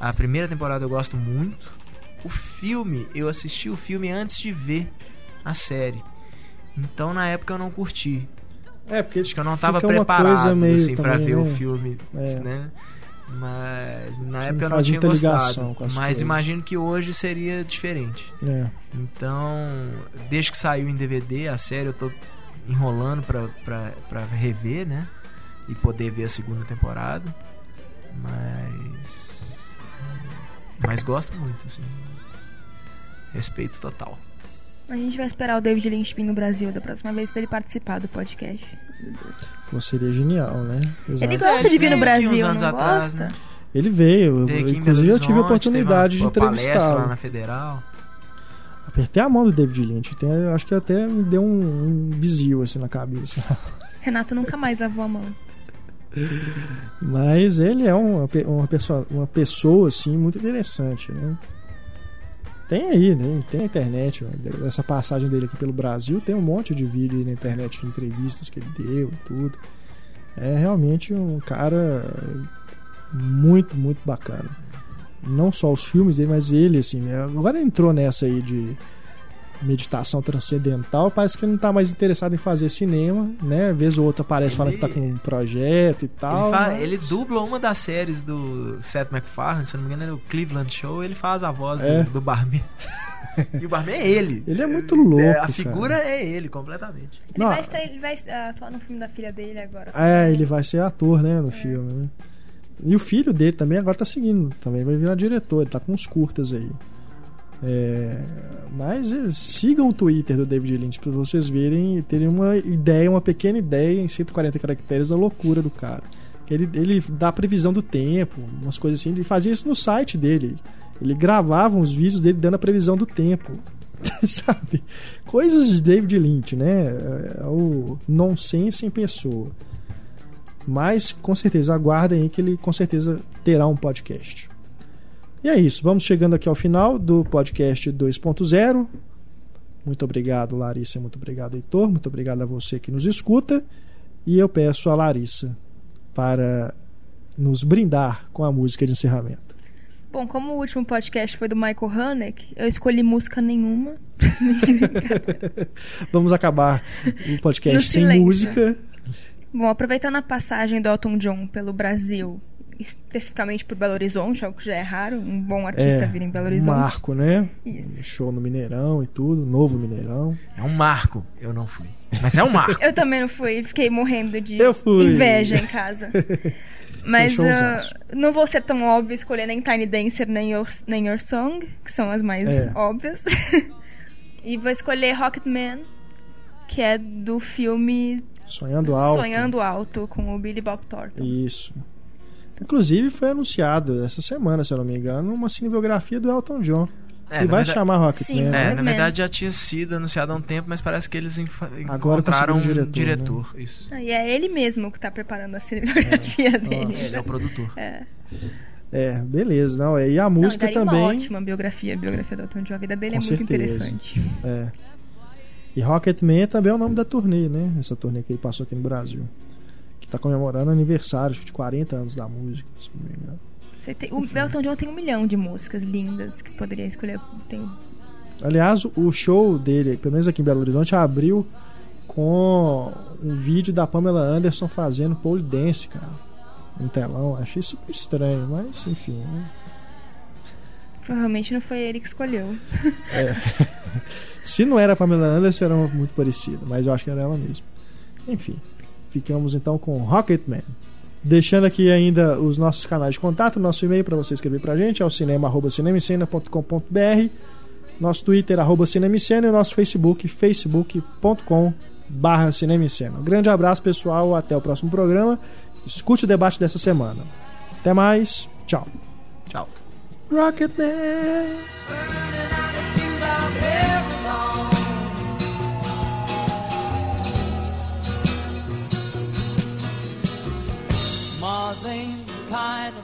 A primeira temporada eu gosto muito. O filme, eu assisti o filme antes de ver a série. Então na época eu não curti. É, porque Acho que eu não tava Fica uma preparado coisa meio assim para ver o né? filme, É. né? Mas na Você época eu não tinha gostado. Mas coisas. imagino que hoje seria diferente. É. Então, desde que saiu em DVD a série, eu tô enrolando pra, pra, pra rever, né? E poder ver a segunda temporada. Mas. Mas gosto muito, assim. Respeito total. A gente vai esperar o David Lynch vir no Brasil da próxima vez pra ele participar do podcast. Pô, seria genial, né? Exato. Ele gosta de vir no Brasil, não atrás, gosta? né? Ele veio, inclusive eu tive a oportunidade de palestra lá entrevistá-lo. na Federal. Apertei a mão do David Lynch, tem, acho que até me deu um, um bizil assim na cabeça. <laughs> Renato nunca mais lavou a mão. Mas ele é uma, uma, pessoa, uma pessoa assim muito interessante, né? Tem aí, né? tem na internet, essa passagem dele aqui pelo Brasil, tem um monte de vídeo aí na internet de entrevistas que ele deu e tudo. É realmente um cara muito, muito bacana. Não só os filmes dele, mas ele, assim, né? Agora entrou nessa aí de, meditação transcendental, parece que ele não tá mais interessado em fazer cinema, né? Vez ou outra aparece Ele- falando que tá com um projeto e tal. Ele, fa- mas- ele dubla uma das séries do Seth MacFarlane, se não me engano, é o Cleveland Show, ele faz a voz do- É. do, barman. <laughs> e o barman é ele. Ele é muito louco, É, a cara. figura é ele, completamente. Ele, Não, vai, estar- ele vai ah, atuar no filme da filha dele agora. É, ele vai ser ator, né, no filme, né? E o filho dele também agora tá seguindo, também vai virar diretor, ele tá com uns curtas aí. É, mas eh, sigam o Twitter do David Lynch pra vocês verem e terem uma ideia, uma pequena ideia em 140 caracteres da loucura do cara. Ele, ele dá previsão do tempo, umas coisas assim, ele fazia isso no site dele. Ele gravava uns vídeos dele dando a previsão do tempo. <laughs> Sabe? Coisas de David Lynch, né? É o nonsense em pessoa. Mas com certeza aguardem aí que ele com certeza terá um podcast. E é isso, vamos chegando aqui ao final do podcast 2.0. Muito obrigado, Larissa, muito obrigado, Heitor, muito obrigado a você que nos escuta. E eu peço a Larissa para nos brindar com a música de encerramento. Bom, como o último podcast foi do Michael Haneke, eu escolhi música nenhuma. <laughs> Vamos acabar o podcast sem música. Bom, aproveitando a passagem do Elton John pelo Brasil, especificamente por Belo Horizonte, algo que já é raro, um bom artista É, vir em Belo um Horizonte. marco, né? Isso. Show no Mineirão e tudo, novo Mineirão. É um marco. Eu não fui. Mas é um marco. <laughs> Eu também não fui, fiquei morrendo de Eu fui. inveja em casa. <laughs> Mas aços. não vou ser tão óbvio escolher nem Tiny Dancer nem Your, nem Your Song, que são as mais É. óbvias. <laughs> e vou escolher Rocketman, que é do filme Sonhando alto. Sonhando Alto, com o Billy Bob Thornton. Isso. Inclusive foi anunciado essa semana, se eu não me engano, uma cinebiografia do Elton John. É, que vai verdade- chamar Rocketman. Sim, né? É, na verdade já tinha sido anunciado há um tempo, mas parece que eles Agora encontraram um conseguiram um diretor. diretor, Isso. Ah, e é ele mesmo que tá preparando a cinebiografia dele. Nossa. Ele é o produtor. É. É, beleza. Não, e a música não, também. uma ótima biografia, a biografia do Elton John. A vida dele Com é muito certeza. interessante. É. E Rocketman também é o nome da turnê, né? Essa turnê que ele passou aqui no Brasil. Que tá comemorando o aniversário de 40 anos da música, se não me engano. Tem- o Elton John tem um milhão de músicas lindas que poderia escolher. Tem Aliás, o show dele, pelo menos aqui em Belo Horizonte, abriu com um vídeo da Pamela Anderson fazendo pole dance, cara. Um telão. Achei super estranho, mas enfim. Né? Provavelmente não foi ele que escolheu. <laughs> Se não era a Pamela Anderson, era muito parecida, mas eu acho que era ela mesmo. Enfim, ficamos então com Rocketman. Deixando aqui ainda os nossos canais de contato, nosso e-mail para você escrever pra gente é o cinema@cinemicena.com.br, nosso Twitter arroba cinemicena e o nosso Facebook facebook.com barra cinemicena. Um grande abraço pessoal, até o próximo programa. Escute o debate dessa semana. Até mais, tchau. Tchau. Rocketman.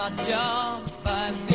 My job five